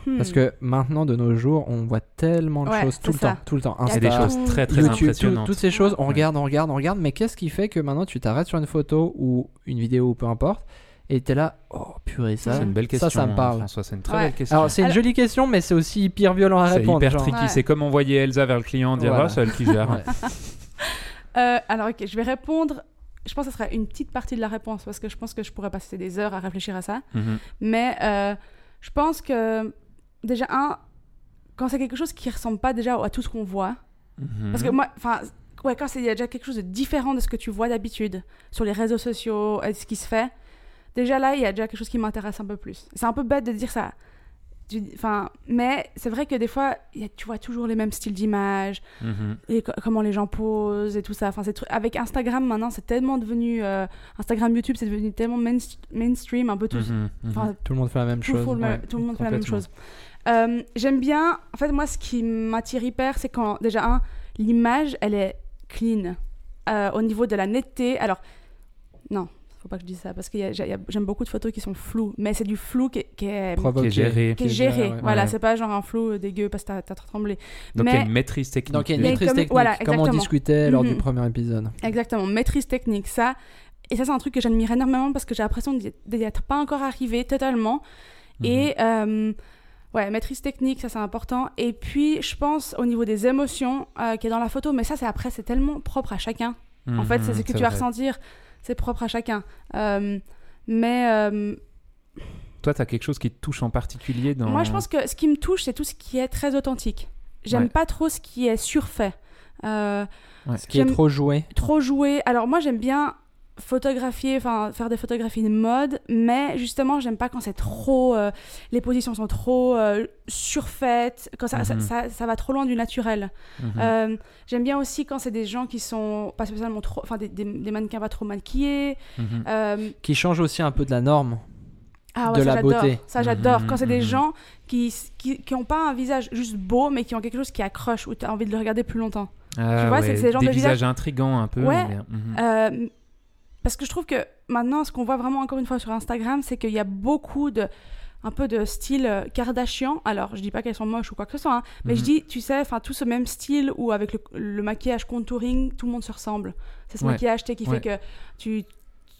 S3: hmm.
S1: Parce que maintenant, de nos jours, on voit tellement de
S3: Ouais,
S1: choses tout
S3: c'est
S1: le
S3: ça.
S1: temps. Tout le temps.
S3: Il y a
S2: C'est des
S1: Insta,
S2: choses très très
S1: YouTube, tout-
S2: impressionnantes.
S1: toutes ces choses, on regarde, on regarde, on regarde, mais qu'est-ce qui fait que maintenant tu t'arrêtes sur une photo ou une vidéo ou peu importe et t'es là, oh purée, ça,
S2: C'est une belle question.
S1: ça, ça me
S2: hein,
S1: parle.
S2: François, c'est une très
S3: Ouais.
S2: belle question.
S1: Alors c'est une
S3: Alors-
S1: jolie question, mais c'est aussi hyper violent à
S2: C'est
S1: répondre.
S2: hyper
S1: genre.
S2: tricky.
S3: Ouais.
S2: C'est comme envoyer Elsa vers le client, dire
S1: Voilà.
S2: oh, c'est elle qui gère. [laughs] [laughs]
S3: Euh, alors, ok, je vais répondre. Je pense que ce sera une petite partie de la réponse parce que je pense que je pourrais passer des heures à réfléchir à ça.
S2: Mhm.
S3: Mais euh, je pense que, déjà, un, quand c'est quelque chose qui ressemble pas déjà à tout ce qu'on voit,
S2: Mhm.
S3: parce que moi, enfin, ouais, quand il y a déjà quelque chose de différent de ce que tu vois d'habitude sur les réseaux sociaux, et ce qui se fait, déjà là, il y a déjà quelque chose qui m'intéresse un peu plus. C'est un peu bête de dire ça. Tu- Enfin, mais c'est vrai que des fois, il y a- tu vois toujours les mêmes styles d'image,
S2: Mhm.
S3: et co- comment les gens posent et tout ça. Enfin, avec Instagram maintenant, c'est tellement devenu euh, Instagram, YouTube, c'est devenu tellement main- mainstream, un peu tous.
S2: Mhm. Mhm.
S1: Tout le monde fait la même
S3: tout,
S1: chose. ouais.
S3: tout le monde fait la même chose. Euh, J'aime bien. En fait, moi, ce qui m'attire hyper, c'est quand déjà un, l'image, elle est clean Euh, au niveau de la netteté. Alors, non. Faut pas que je dise ça parce que j'aime beaucoup de photos qui sont floues, mais c'est du flou qui, est- qui est,
S1: Provoqué.
S2: Qui est géré.
S3: qui est géré.
S1: ouais.
S3: Voilà,
S2: Ouais.
S3: c'est pas genre un flou dégueu parce que t'as t'as trop tremblé.
S2: Donc il y a une maîtrise technique.
S1: Donc il y a une maîtrise
S3: comme-
S1: technique,
S3: voilà,
S1: comme on discutait lors du
S3: Mhm.
S1: premier épisode.
S3: Exactement, maîtrise technique, ça. Et ça, c'est un truc que j'admire énormément parce que j'ai l'impression d'y être pas encore arrivé totalement.
S2: Mhm.
S3: Et euh, ouais, maîtrise technique, ça c'est important. Et puis, je pense au niveau des émotions euh, qui est dans la photo, mais ça, c'est après, c'est tellement propre à chacun. En fait, c'est
S2: Mhm,
S3: ce que tu vas ressentir, c'est propre à chacun. Euh, mais euh,
S2: Toi, tu as quelque chose qui te touche en particulier dans.
S3: moi, je pense que ce qui me touche, c'est tout ce qui est très authentique. J'aime
S2: Ouais.
S3: pas trop ce qui est surfait. Euh,
S1: Ce qui est trop joué.
S3: trop jouer. Alors moi j'aime bien photographier, enfin faire des photographies de mode, mais justement j'aime pas quand c'est trop, euh, les positions sont trop euh, surfaites, quand ça,
S2: Mhm.
S3: ça- ça va trop loin du naturel.
S2: Mhm.
S3: Euh, j'aime bien aussi quand c'est des gens qui sont pas spécialement trop, enfin des, des- des mannequins pas trop maquillés.
S2: Mhm.
S1: Qui change aussi un peu de la norme.
S3: ah
S1: De
S3: ouais, ça,
S1: la
S3: j'adore.
S1: beauté.
S3: Ça j'adore. Quand c'est des gens qui, qui, qui ont pas un visage juste beau, mais qui ont quelque chose qui accroche, où tu as envie de le regarder plus longtemps.
S2: Ah
S3: vois,
S2: ouais,
S3: c'est- le genre
S2: des
S3: de
S2: visages
S3: visage-
S2: intrigants un peu.
S3: Ouais.
S2: mais-.
S3: Euh, parce que je trouve que maintenant, ce qu'on voit vraiment encore une fois sur Instagram, c'est qu'il y a beaucoup de un peu de style euh, Kardashian. Alors, je dis pas qu'elles sont moches ou quoi que ce soit, hein, mais je
S2: Mhm.
S3: dis, tu sais, enfin tout ce même style où avec le, le maquillage contouring, tout le monde se ressemble. C'est ce
S2: Ouais.
S3: maquillage qui
S2: Ouais.
S3: fait que tu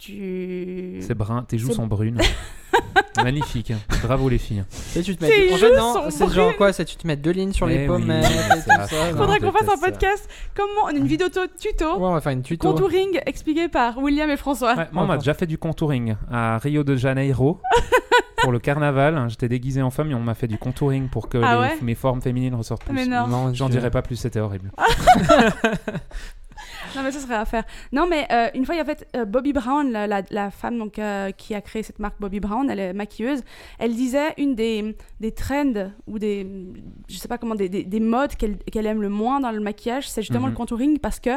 S3: tu
S2: C'est brun, tes joues sont brunes. [laughs] Magnifique. hein. Bravo les filles.
S1: Et tu te mets
S3: Tes
S1: en
S3: joues
S1: fait, non,
S3: sont
S1: c'est genre
S3: brunes.
S1: quoi C'est tu te mets deux lignes sur
S2: Eh
S1: les
S2: oui,
S1: pommettes
S2: c'est
S1: ça.
S2: affreux.
S3: Faudrait qu'on fasse un
S2: déteste ça.
S3: podcast comment une vidéo to- tuto
S1: Ouais, on va faire une tuto.
S3: contouring expliqué par William et François.
S2: Ouais, moi, on m'a déjà fait du contouring à Rio de Janeiro [laughs] pour le carnaval. J'étais déguisé en femme et on m'a fait du contouring pour que
S3: Ah
S2: les-
S3: ouais
S2: mes formes féminines ressortent plus.
S3: Mais non.
S1: Non,
S2: J'en
S1: je-
S2: dirai pas plus, c'était horrible. [laughs]
S3: Non, mais ça serait à faire. Non, mais euh, une fois, il y a euh, Bobby Brown, la, la- la femme donc, euh, qui a créé cette marque Bobby Brown, elle est maquilleuse. Elle disait une des, des trends ou des, je sais pas comment, des, des, des modes qu'elle qu'elle aime le moins dans le maquillage, c'est justement
S2: Mhm.
S3: le contouring parce que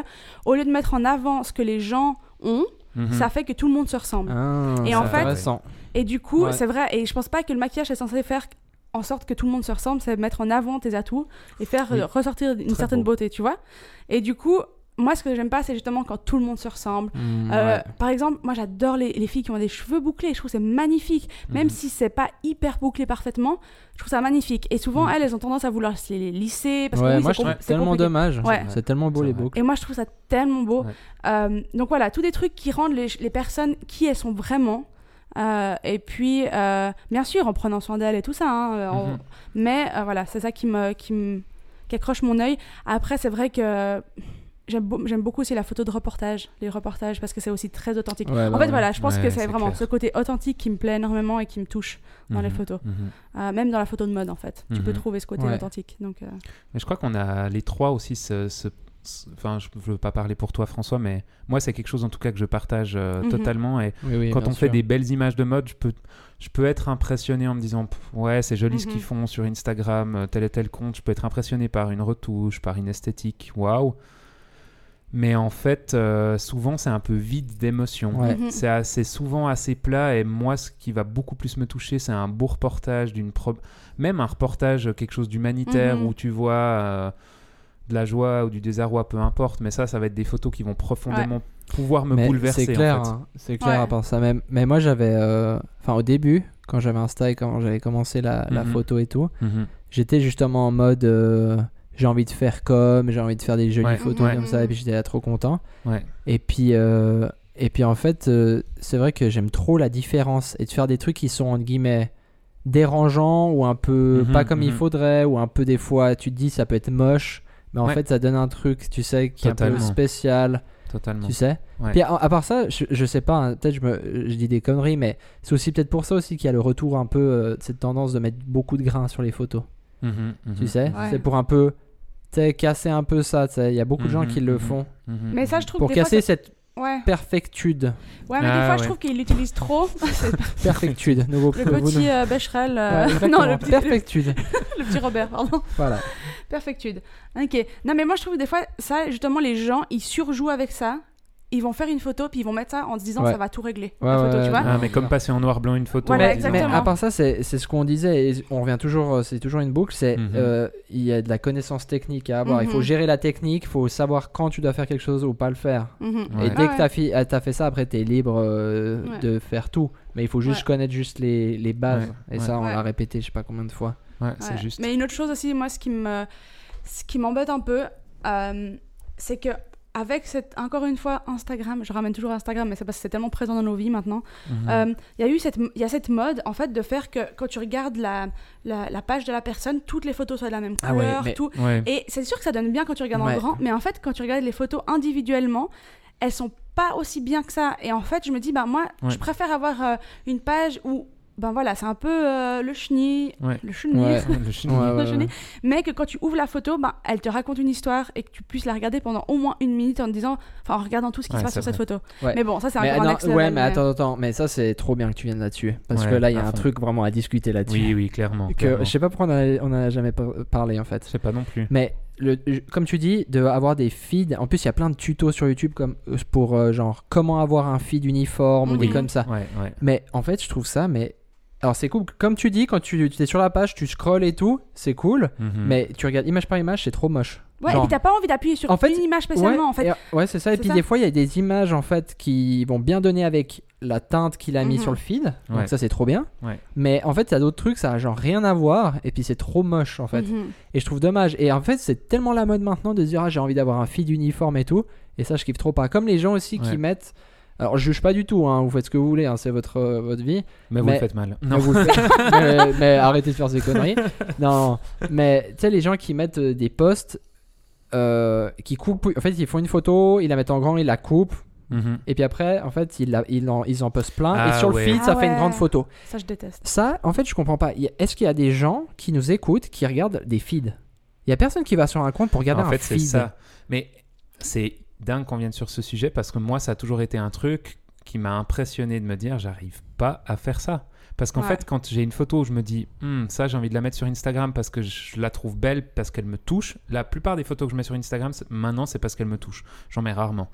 S3: au lieu de mettre en avant ce que les gens ont,
S2: Mhm.
S3: ça fait que tout le monde se ressemble.
S1: Ah,
S3: Et en fait-. Et du coup,
S1: Ouais.
S3: c'est vrai, et je pense pas que le maquillage est censé faire en sorte que tout le monde se ressemble, c'est mettre en avant tes atouts et faire
S2: Oui.
S3: ressortir une
S2: Très
S3: certaine
S2: beau.
S3: beauté, tu vois. Et du coup, moi, ce que j'aime pas, c'est justement quand tout le monde se ressemble.
S1: Mm,
S3: Euh,
S1: ouais.
S3: Par exemple, moi j'adore les, les filles qui ont des cheveux bouclés, je trouve c'est magnifique. Même
S2: Mhm.
S3: si c'est pas hyper bouclé parfaitement, je trouve ça magnifique. Et souvent,
S2: Mhm.
S3: elles, elles ont tendance à vouloir se les, lisser. Parce que
S1: Ouais,
S3: oui,
S1: moi
S3: c'est
S1: je
S3: com-
S1: trouve
S3: c'est
S1: tellement
S3: compliqué.
S1: dommage.
S3: Ouais.
S1: C'est tellement beau les boucles.
S3: Et moi je trouve ça tellement beau.
S2: Ouais.
S3: Euh, donc voilà, tous des trucs qui rendent les, les personnes qui elles sont vraiment. Euh, et puis, euh, bien sûr, en prenant soin d'elles et tout ça. hein,
S2: Mhm.
S3: Mais euh, voilà, c'est ça qui me, qui me qui accroche mon œil. Après, c'est vrai que j'aime beau- j'aime beaucoup aussi la photo de reportage, les reportages, parce que c'est aussi très authentique.
S1: Ouais,
S3: en
S1: bah
S3: fait,
S1: ouais.
S3: voilà, je pense
S2: Ouais,
S3: que c'est vraiment
S2: clair.
S3: ce côté authentique qui me plaît énormément et qui me touche dans les
S2: Mhm.
S3: photos.
S2: Mhm.
S3: Euh, même dans la photo de mode, en fait. Tu peux
S2: Mhm.
S3: trouver ce côté
S1: Ouais.
S3: authentique. Donc, euh,
S2: Mais je crois qu'on a les trois aussi ce, ce- ce- Enfin, je veux pas parler pour toi, François, mais moi, c'est quelque chose en tout cas que je partage euh, totalement. Et
S1: Oui, oui,
S2: quand on fait des belles images de mode, je peux, je peux être impressionné en me disant Ouais, c'est joli ce qu'ils font sur Instagram, tel et tel compte. Je peux être impressionné par une retouche, par une esthétique. Waouh! Mais en fait, euh, souvent, c'est un peu vide d'émotion.
S1: Ouais.
S3: Mhm.
S2: C'est assez souvent assez plat et moi ce qui va beaucoup plus me toucher c'est un beau reportage d'une pro- même un reportage quelque chose d'humanitaire
S3: Mhm.
S2: où tu vois euh, de la joie ou du désarroi peu importe mais ça ça va être des photos qui vont profondément pouvoir me
S1: Mais
S2: bouleverser
S1: C'est clair,
S2: en fait.
S1: hein, c'est clair
S3: Ouais.
S1: à part ça. Mais, mais moi j'avais, euh, enfin au début, quand j'avais Insta et quand j'avais commencé la, la
S2: Mhm.
S1: photo et tout, j'étais justement en mode euh, j'ai envie de faire comme, j'ai envie de faire des jolies
S2: Ouais.
S1: photos
S3: Ouais.
S1: comme ça, et puis j'étais là trop content.
S2: Ouais.
S1: Et puis, euh, et puis en fait, euh, c'est vrai que j'aime trop la différence et de faire des trucs qui sont entre guillemets dérangeants ou un peu
S2: Mhm,
S1: pas comme il
S2: mhm.
S1: faudrait ou un peu des fois tu te dis ça peut être moche, mais en
S2: Ouais.
S1: fait ça donne un truc, tu sais, qui est un peu spécial,
S2: totalement
S1: tu sais.
S2: Ouais.
S1: Puis à, à part ça, je, je sais pas, hein, peut-être je, me, je dis des conneries, mais c'est aussi peut-être pour ça aussi qu'il y a le retour un peu euh, de cette tendance de mettre beaucoup de grains sur les photos.
S2: Mhm,
S1: Tu sais,
S3: Ouais.
S1: c'est pour un peu casser un peu ça. tu sais. Il y a beaucoup de gens
S2: Mhm,
S1: qui le
S2: mhm.
S1: font
S2: mhm,
S3: Mais ça, je trouve
S1: pour casser cette
S3: Ouais,
S1: Perfectude.
S3: ouais mais
S2: Ah,
S3: des fois, je trouve qu'il l'utilise trop. [laughs] [laughs]
S1: Perfectude. Nouveau
S3: le petit euh, Becherel. euh,
S1: Ouais, [laughs]
S3: non, le petit, le,
S1: Perfectude.
S3: le petit Robert, pardon.
S1: voilà.
S3: Perfectude. Ok. Non, mais moi, je trouve que des fois, ça, justement, les gens, ils surjouent avec ça. Ils vont faire une photo, puis ils vont mettre ça en se disant
S1: Ouais.
S3: ça va tout régler.
S1: Ouais,
S3: la photo,
S1: ouais,
S3: tu vois.
S1: ouais.
S2: Ah, mais comme passer en noir blanc une photo.
S3: Voilà,
S1: mais, à part ça, c'est c'est ce qu'on disait, et on revient toujours, c'est toujours une boucle, c'est
S2: Mhm.
S1: euh, il y a de la connaissance technique à avoir. Il faut
S3: Mhm.
S1: gérer la technique, il faut savoir quand tu dois faire quelque chose ou pas le faire.
S3: Mhm.
S2: Ouais.
S1: Et dès que tu as, fait ça, après, tu es libre euh,
S3: Ouais.
S1: de faire tout. Mais il faut juste
S3: Ouais.
S1: connaître juste les, les bases.
S2: Ouais,
S1: Et
S2: ouais.
S1: ça, on
S3: Ouais.
S1: l'a répété, je sais pas combien de fois.
S2: Ouais, c'est
S3: Ouais.
S2: juste.
S3: Mais une autre chose aussi, moi, ce qui me, ce qui m'embête un peu, euh, c'est que avec cette, encore une fois, Instagram, je ramène toujours Instagram, mais c'est parce que c'est tellement présent dans nos vies maintenant.
S2: Mhm.
S3: Euh, Il y a eu cette, y a cette mode en fait de faire que quand tu regardes la, la, la page de la personne, toutes les photos soient de la même
S1: Ah ouais,
S3: couleur,
S1: mais-
S3: tout.
S2: Ouais.
S3: Et c'est sûr que ça donne bien quand tu regardes
S1: Ouais.
S3: en grand, mais en fait, quand tu regardes les photos individuellement, elles sont pas aussi bien que ça. Et en fait, je me dis, bah moi, je préfère avoir euh, une page où, ben voilà, c'est un peu euh, le chenille,
S2: Ouais.
S3: le chenille,
S1: Ouais. [laughs]
S2: Le chenille.
S1: Ouais, ouais,
S3: le chenille, mais que quand tu ouvres la photo, ben, elle te raconte une histoire et que tu puisses la regarder pendant au moins une minute en te disant, enfin en regardant tout ce qui
S2: Ouais,
S3: se passe sur cette photo.
S1: Ouais.
S3: Mais bon, ça c'est un next
S1: ouais, mais attends, attends, mais ça, c'est trop bien que tu viennes là-dessus. Parce
S2: Ouais,
S1: que là, il y a un
S2: fond.
S1: truc vraiment à discuter là-dessus.
S2: Oui, oui, clairement.
S1: Que,
S2: clairement.
S1: je sais pas pourquoi on en a, on en a jamais par- parlé en fait.
S2: Je sais pas non plus.
S1: Mais le, comme tu dis, de avoir des feeds. En plus, il y a plein de tutos sur YouTube comme euh, pour euh, genre comment avoir un feed uniforme ou des comme ça.
S2: Ouais, ouais.
S1: Mais en fait, je trouve ça, mais alors c'est cool. Comme tu dis, quand tu, tu es sur la page, tu scrolls et tout, c'est cool.
S2: Mhm.
S1: Mais tu regardes image par image, c'est trop moche.
S3: Ouais,
S1: Genre-
S3: et puis t'as pas envie d'appuyer sur
S1: En fait,
S3: une image spécialement
S1: ouais,
S3: en fait.
S1: et- ouais, c'est ça. Et puis
S3: ça.
S1: des fois, il y a des images en fait qui vont bien donner avec la teinte qu'il a mis
S3: Mhm.
S1: sur le feed. Donc
S2: Ouais.
S1: ça, c'est trop bien.
S2: Ouais.
S1: Mais en fait, il y a d'autres trucs, ça a genre rien à voir. Et puis c'est trop moche en fait.
S3: Mhm.
S1: Et je trouve dommage. Et en fait, c'est tellement la mode maintenant de se dire ah, j'ai envie d'avoir un feed uniforme et tout. Et ça, je kiffe trop pas. Comme les gens aussi
S2: Ouais.
S1: qui mettent. Alors, je juge pas du tout, hein, vous faites ce que vous voulez, hein, c'est votre, euh, votre vie.
S2: Mais vous
S1: mais-
S2: le faites mal.
S1: Mais
S2: Non.
S1: vous le faites- [laughs] [laughs] mais, mais arrêtez de faire ces conneries. Non, mais tu sais, les gens qui mettent euh, des posts euh, qui coupent. En fait, ils font une photo, ils la mettent en grand, ils la coupent.
S2: Mhm.
S1: Et puis après, en fait, ils, la- ils, en, ils en postent plein.
S2: Ah
S1: et sur le
S2: ouais.
S1: feed, ça
S3: Ah
S1: fait une grande photo.
S3: Ça je déteste.
S1: Ça, en fait, je comprends pas. Est-ce qu'il y a des gens qui nous écoutent qui regardent des feeds? Il y a personne qui va sur un compte pour regarder
S2: en
S1: un
S2: fait, c'est
S1: feed.
S2: ça. Mais c'est dingue qu'on vienne sur ce sujet parce que moi, ça a toujours été un truc qui m'a impressionné de me dire, j'arrive pas à faire ça. Parce qu'en
S3: Ouais.
S2: fait, quand j'ai une photo où je me dis, Hmm, ça, j'ai envie de la mettre sur Instagram parce que je la trouve belle, parce qu'elle me touche. La plupart des photos que je mets sur Instagram, c'est- maintenant, c'est parce qu'elles me touchent. J'en mets rarement.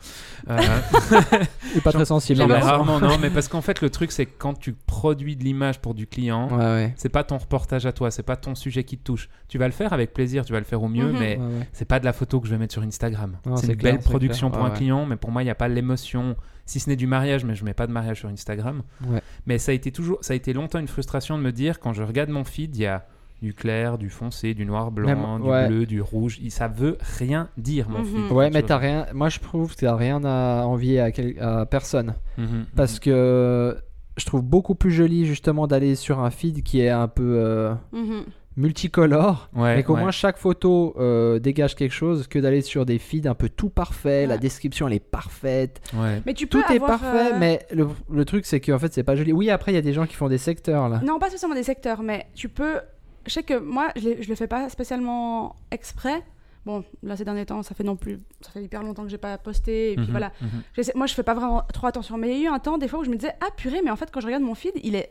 S2: Euh, [laughs]
S1: Ou pas très sensible.
S2: J'en mets rarement, non, mais parce qu'en [laughs] fait, le truc, c'est que quand tu produis de l'image pour du client,
S1: Ouais, ouais.
S2: c'est pas ton reportage à toi, c'est pas ton sujet qui te touche. Tu vas le faire avec plaisir, tu vas le faire au mieux,
S3: Mhm.
S2: mais
S1: ouais, ouais.
S2: c'est pas de la photo que je vais mettre sur Instagram. C'est une
S1: clair,
S2: belle production
S1: clair.
S2: pour
S1: Ouais,
S2: un
S1: ouais.
S2: client, mais pour moi, il n'y a pas l'émotion. Si ce n'est du mariage, mais je mets pas de mariage sur Instagram.
S1: Ouais.
S2: Mais ça a été toujours, ça a été longtemps une frustration de me dire quand je regarde mon feed, il y a du clair, du foncé, du noir blanc,
S1: Même-
S2: du
S1: ouais.
S2: bleu, du rouge. Ça veut rien dire mon
S3: Mhm.
S2: feed.
S1: Ouais, mais t'as rien. Moi, je trouve que t'as rien à envier à, quel- à personne.
S2: Mhm,
S1: Parce que je trouve beaucoup plus joli justement d'aller sur un feed qui est un peu euh,
S3: Mhm.
S1: Multicolore.
S2: Ouais,
S1: mais qu'au
S2: ouais.
S1: moins chaque photo euh, dégage quelque chose, que d'aller sur des feeds un peu tout parfait, la description elle est parfaite,
S2: Ouais.
S3: Mais tu peux
S1: tout est parfait,
S3: euh,
S1: mais le, le truc c'est qu'en fait c'est pas joli. Oui, après il y a des gens qui font des secteurs là.
S3: Non, pas spécialement des secteurs, mais tu peux. Je sais que moi, je, je le fais pas spécialement exprès. Bon, là, ces derniers temps, ça fait non plus. Ça fait hyper longtemps que j'ai pas posté. Et puis
S2: Mhm,
S3: voilà.
S2: mhm.
S3: Moi, je fais pas vraiment trop attention. Mais il y a eu un temps, des fois, où je me disais, ah purée, mais en fait, quand je regarde mon feed, il est,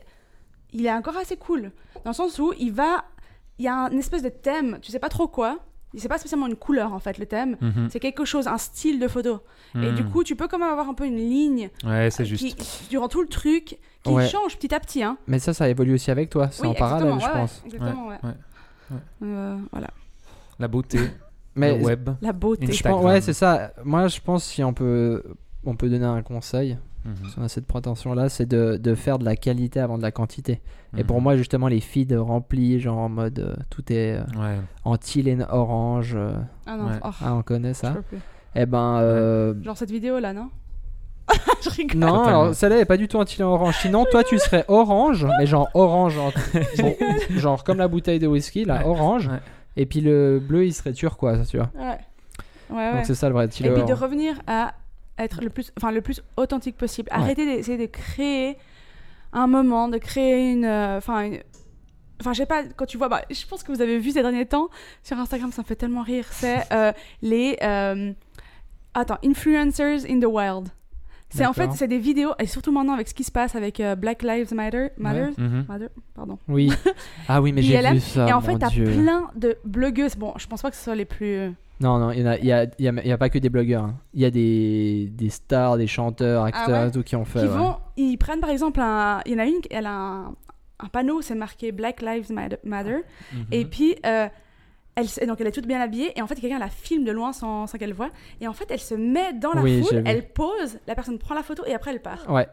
S3: il est encore assez cool. Dans le sens où il va. Il y a un espèce de thème, tu sais pas trop quoi. C'est pas spécialement une couleur, en fait, le thème.
S2: Mhm.
S3: C'est quelque chose, un style de photo. Et du
S2: Mhm.
S3: coup, tu peux quand même avoir un peu une ligne
S2: Ouais, c'est
S3: euh,
S2: juste.
S3: qui, durant tout le truc qui
S1: Ouais.
S3: change petit à petit. Hein.
S1: Mais ça, ça évolue aussi avec toi, c'est
S3: Oui,
S1: en parallèle, je pense.
S3: exactement, ouais.
S2: ouais, ouais.
S3: Euh, voilà.
S2: La beauté, [laughs]
S1: Mais
S2: le web.
S3: La beauté.
S1: je
S2: Instagram.
S1: pense, ouais, c'est ça. Moi, je pense si on peut, on peut donner un conseil,
S2: Mhm.
S1: si on a cette prétention là, c'est de, de faire de la qualité avant de la quantité. Et
S2: Mhm.
S1: pour moi, justement, les feeds remplis, genre en mode euh, tout est euh,
S2: Ouais.
S1: en et orange. euh,
S3: Ah non,
S2: Ouais.
S3: oh,
S1: ah, on connaît ça.
S3: plus.
S1: Eh ben, euh,
S3: Genre cette vidéo là, non [laughs] Je rigole.
S1: non, alors celle-là est pas du tout en et orange. Sinon, toi, tu serais orange, mais genre orange, en- [laughs] bon, genre comme la bouteille de whisky, là,
S2: Ouais.
S1: orange.
S2: Ouais.
S1: Et puis le bleu, il serait turquoise, tu vois.
S3: Ouais. Ouais, ouais.
S1: Donc c'est ça le vrai teal
S3: Et
S1: et
S3: puis de revenir à être le plus, enfin, le plus authentique possible.
S1: Ouais.
S3: Arrêtez d'essayer de créer un moment, de créer une. euh, Enfin, Enfin, je sais pas, quand tu vois, bah, je pense que vous avez vu ces derniers temps sur Instagram, ça me fait tellement rire. C'est euh, les. euh, Attends, influencers in the wild. C'est en fait, c'est des vidéos, et surtout maintenant avec ce qui se passe avec euh, Black Lives Matter. Matter,
S2: Mhm.
S3: Matter, pardon.
S1: Oui. [laughs] Ah oui, mais j'ai vu ça.
S3: et en fait, t'as plein de blogueuses. Bon, je pense pas que ce soit les plus.
S1: Non, non, il y, en a, y, a, y, a, y a pas que des blogueurs. hein. Il y a des, des stars, des chanteurs, acteurs,
S3: Ah ouais
S1: et tout qui ont fait.
S3: qui
S1: ouais.
S3: vont, ils prennent par exemple un, il y en a une, elle a un, un panneau, c'est marqué Black Lives Matter.
S2: Mhm.
S3: et puis euh, elle, donc elle est toute bien habillée, et en fait quelqu'un la filme de loin sans, sans qu'elle voie, et en fait elle se met dans la
S1: Oui,
S3: foule, elle pose, la personne prend la photo et après elle part.
S1: Ouais.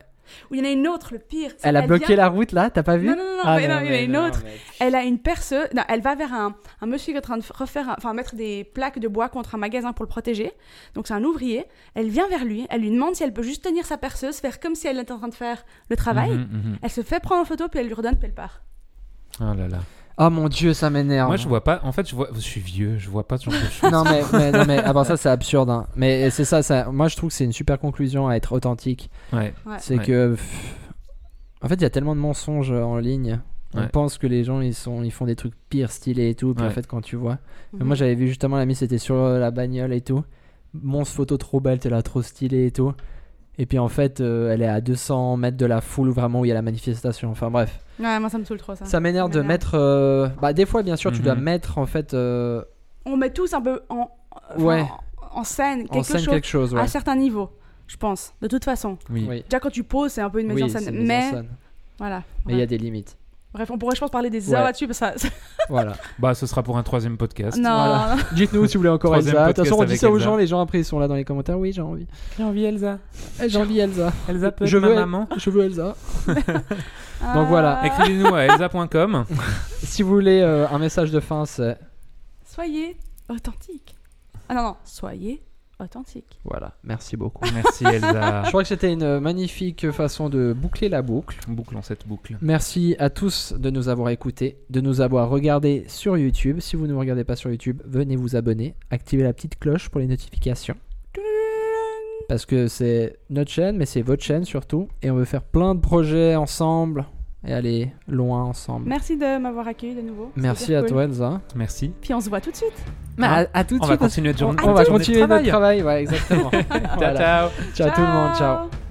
S3: Ou il y en a une autre, le pire.
S1: Elle a bloqué
S3: vient-
S1: la route là, t'as pas vu
S3: Non, non, non,
S1: Ah,
S3: mais non, il y en a une autre.
S1: mais-
S3: Elle a une perceuse. Non, elle va vers un, un monsieur qui est en train de refaire, un- enfin mettre des plaques de bois contre un magasin pour le protéger. Donc c'est un ouvrier. Elle vient vers lui. Elle lui demande si elle peut juste tenir sa perceuse, faire comme si elle était en train de faire le travail.
S2: Mhm, mhm.
S3: Elle se fait prendre en photo puis elle lui redonne puis elle part.
S2: Oh là là.
S1: Oh mon dieu, ça m'énerve.
S2: Moi, je vois pas. En fait, je vois. Je suis vieux. Je vois pas ce genre de choses.
S1: non mais, mais, non, mais [laughs] avant ça c'est absurde. hein. Mais c'est ça, ça, moi je trouve que c'est une super conclusion à être authentique.
S2: Ouais.
S3: Ouais.
S1: C'est
S2: Ouais.
S1: que, pff, en fait, il y a tellement de mensonges en ligne. On
S2: Ouais.
S1: pense que les gens ils sont, ils font des trucs pires stylés et tout. Puis en
S2: Ouais.
S1: fait, quand tu vois,
S3: Mhm.
S1: moi j'avais vu justement la mise, c'était sur euh, la bagnole et tout. Monstre photo trop belle, t'es là trop stylé et tout. Et puis en fait, euh, elle est à 200 mètres de la foule vraiment où il y a la manifestation. Enfin bref,
S3: Ouais, moi ça me saoule trop ça.
S1: ça m'énerve de mettre. euh, Bah des fois, bien sûr, tu dois
S2: Mhm.
S1: mettre en fait euh,
S3: On met tous un peu en, enfin,
S1: Ouais.
S3: en, en scène quelque
S1: en scène
S3: chose
S1: quelque chose. Ouais.
S3: à certains niveaux, je pense. De toute façon.
S2: Oui.
S1: Oui.
S3: Déjà quand tu poses, c'est un peu une mise
S1: Oui,
S3: en
S1: c'est
S3: scène.
S1: mise en
S3: Mais
S1: scène.
S3: voilà.
S1: Mais il y a des limites.
S3: Bref, on pourrait je pense parler des
S1: Ouais.
S3: heures là-dessus parce que ça. [laughs]
S1: Voilà.
S2: Bah, ce sera pour un troisième podcast.
S3: non.
S1: Voilà. [laughs] Dites-nous si vous voulez encore
S2: Troisième
S1: Elsa. De toute façon, on dit ça aux
S2: Elsa.
S1: gens, les gens après ils sont là dans les commentaires. Oui, j'ai envie.
S2: J'ai envie, Elsa.
S1: J'ai envie Elsa.
S2: Elsa peut être
S1: Je
S2: ma
S1: veux-
S2: maman.
S1: Je veux Elsa.
S3: Ah. [laughs]
S1: Donc voilà.
S2: Écrivez-nous à elsa.com.
S1: Si vous voulez euh, un message de fin, c'est
S3: Soyez authentique. Ah non, non, soyez authentique.
S1: voilà. Merci beaucoup. [laughs]
S2: Merci, Elsa. [laughs]
S1: Je crois que c'était une magnifique façon de boucler la boucle.
S2: Bouclons cette boucle.
S1: Merci à tous de nous avoir écoutés, de nous avoir regardés sur YouTube. Si vous ne nous regardez pas sur YouTube, venez vous abonner, activez la petite cloche pour les notifications. Parce que c'est notre chaîne, mais c'est votre chaîne surtout. Et on veut faire plein de projets ensemble et aller loin ensemble.
S3: Merci de m'avoir accueilli de nouveau.
S1: Merci à
S3: cool.
S1: toi, Elsa.
S2: Merci.
S3: Puis on se voit tout de suite.
S1: à, à tout de
S2: On va
S1: suite.
S2: continuer notre
S1: on,
S2: journée.
S1: on va
S2: de
S1: continuer notre
S2: travail.
S1: travail. Ouais, exactement. [laughs]
S2: Ciao,
S1: Voilà.
S2: ciao.
S1: ciao tout le monde. Ciao.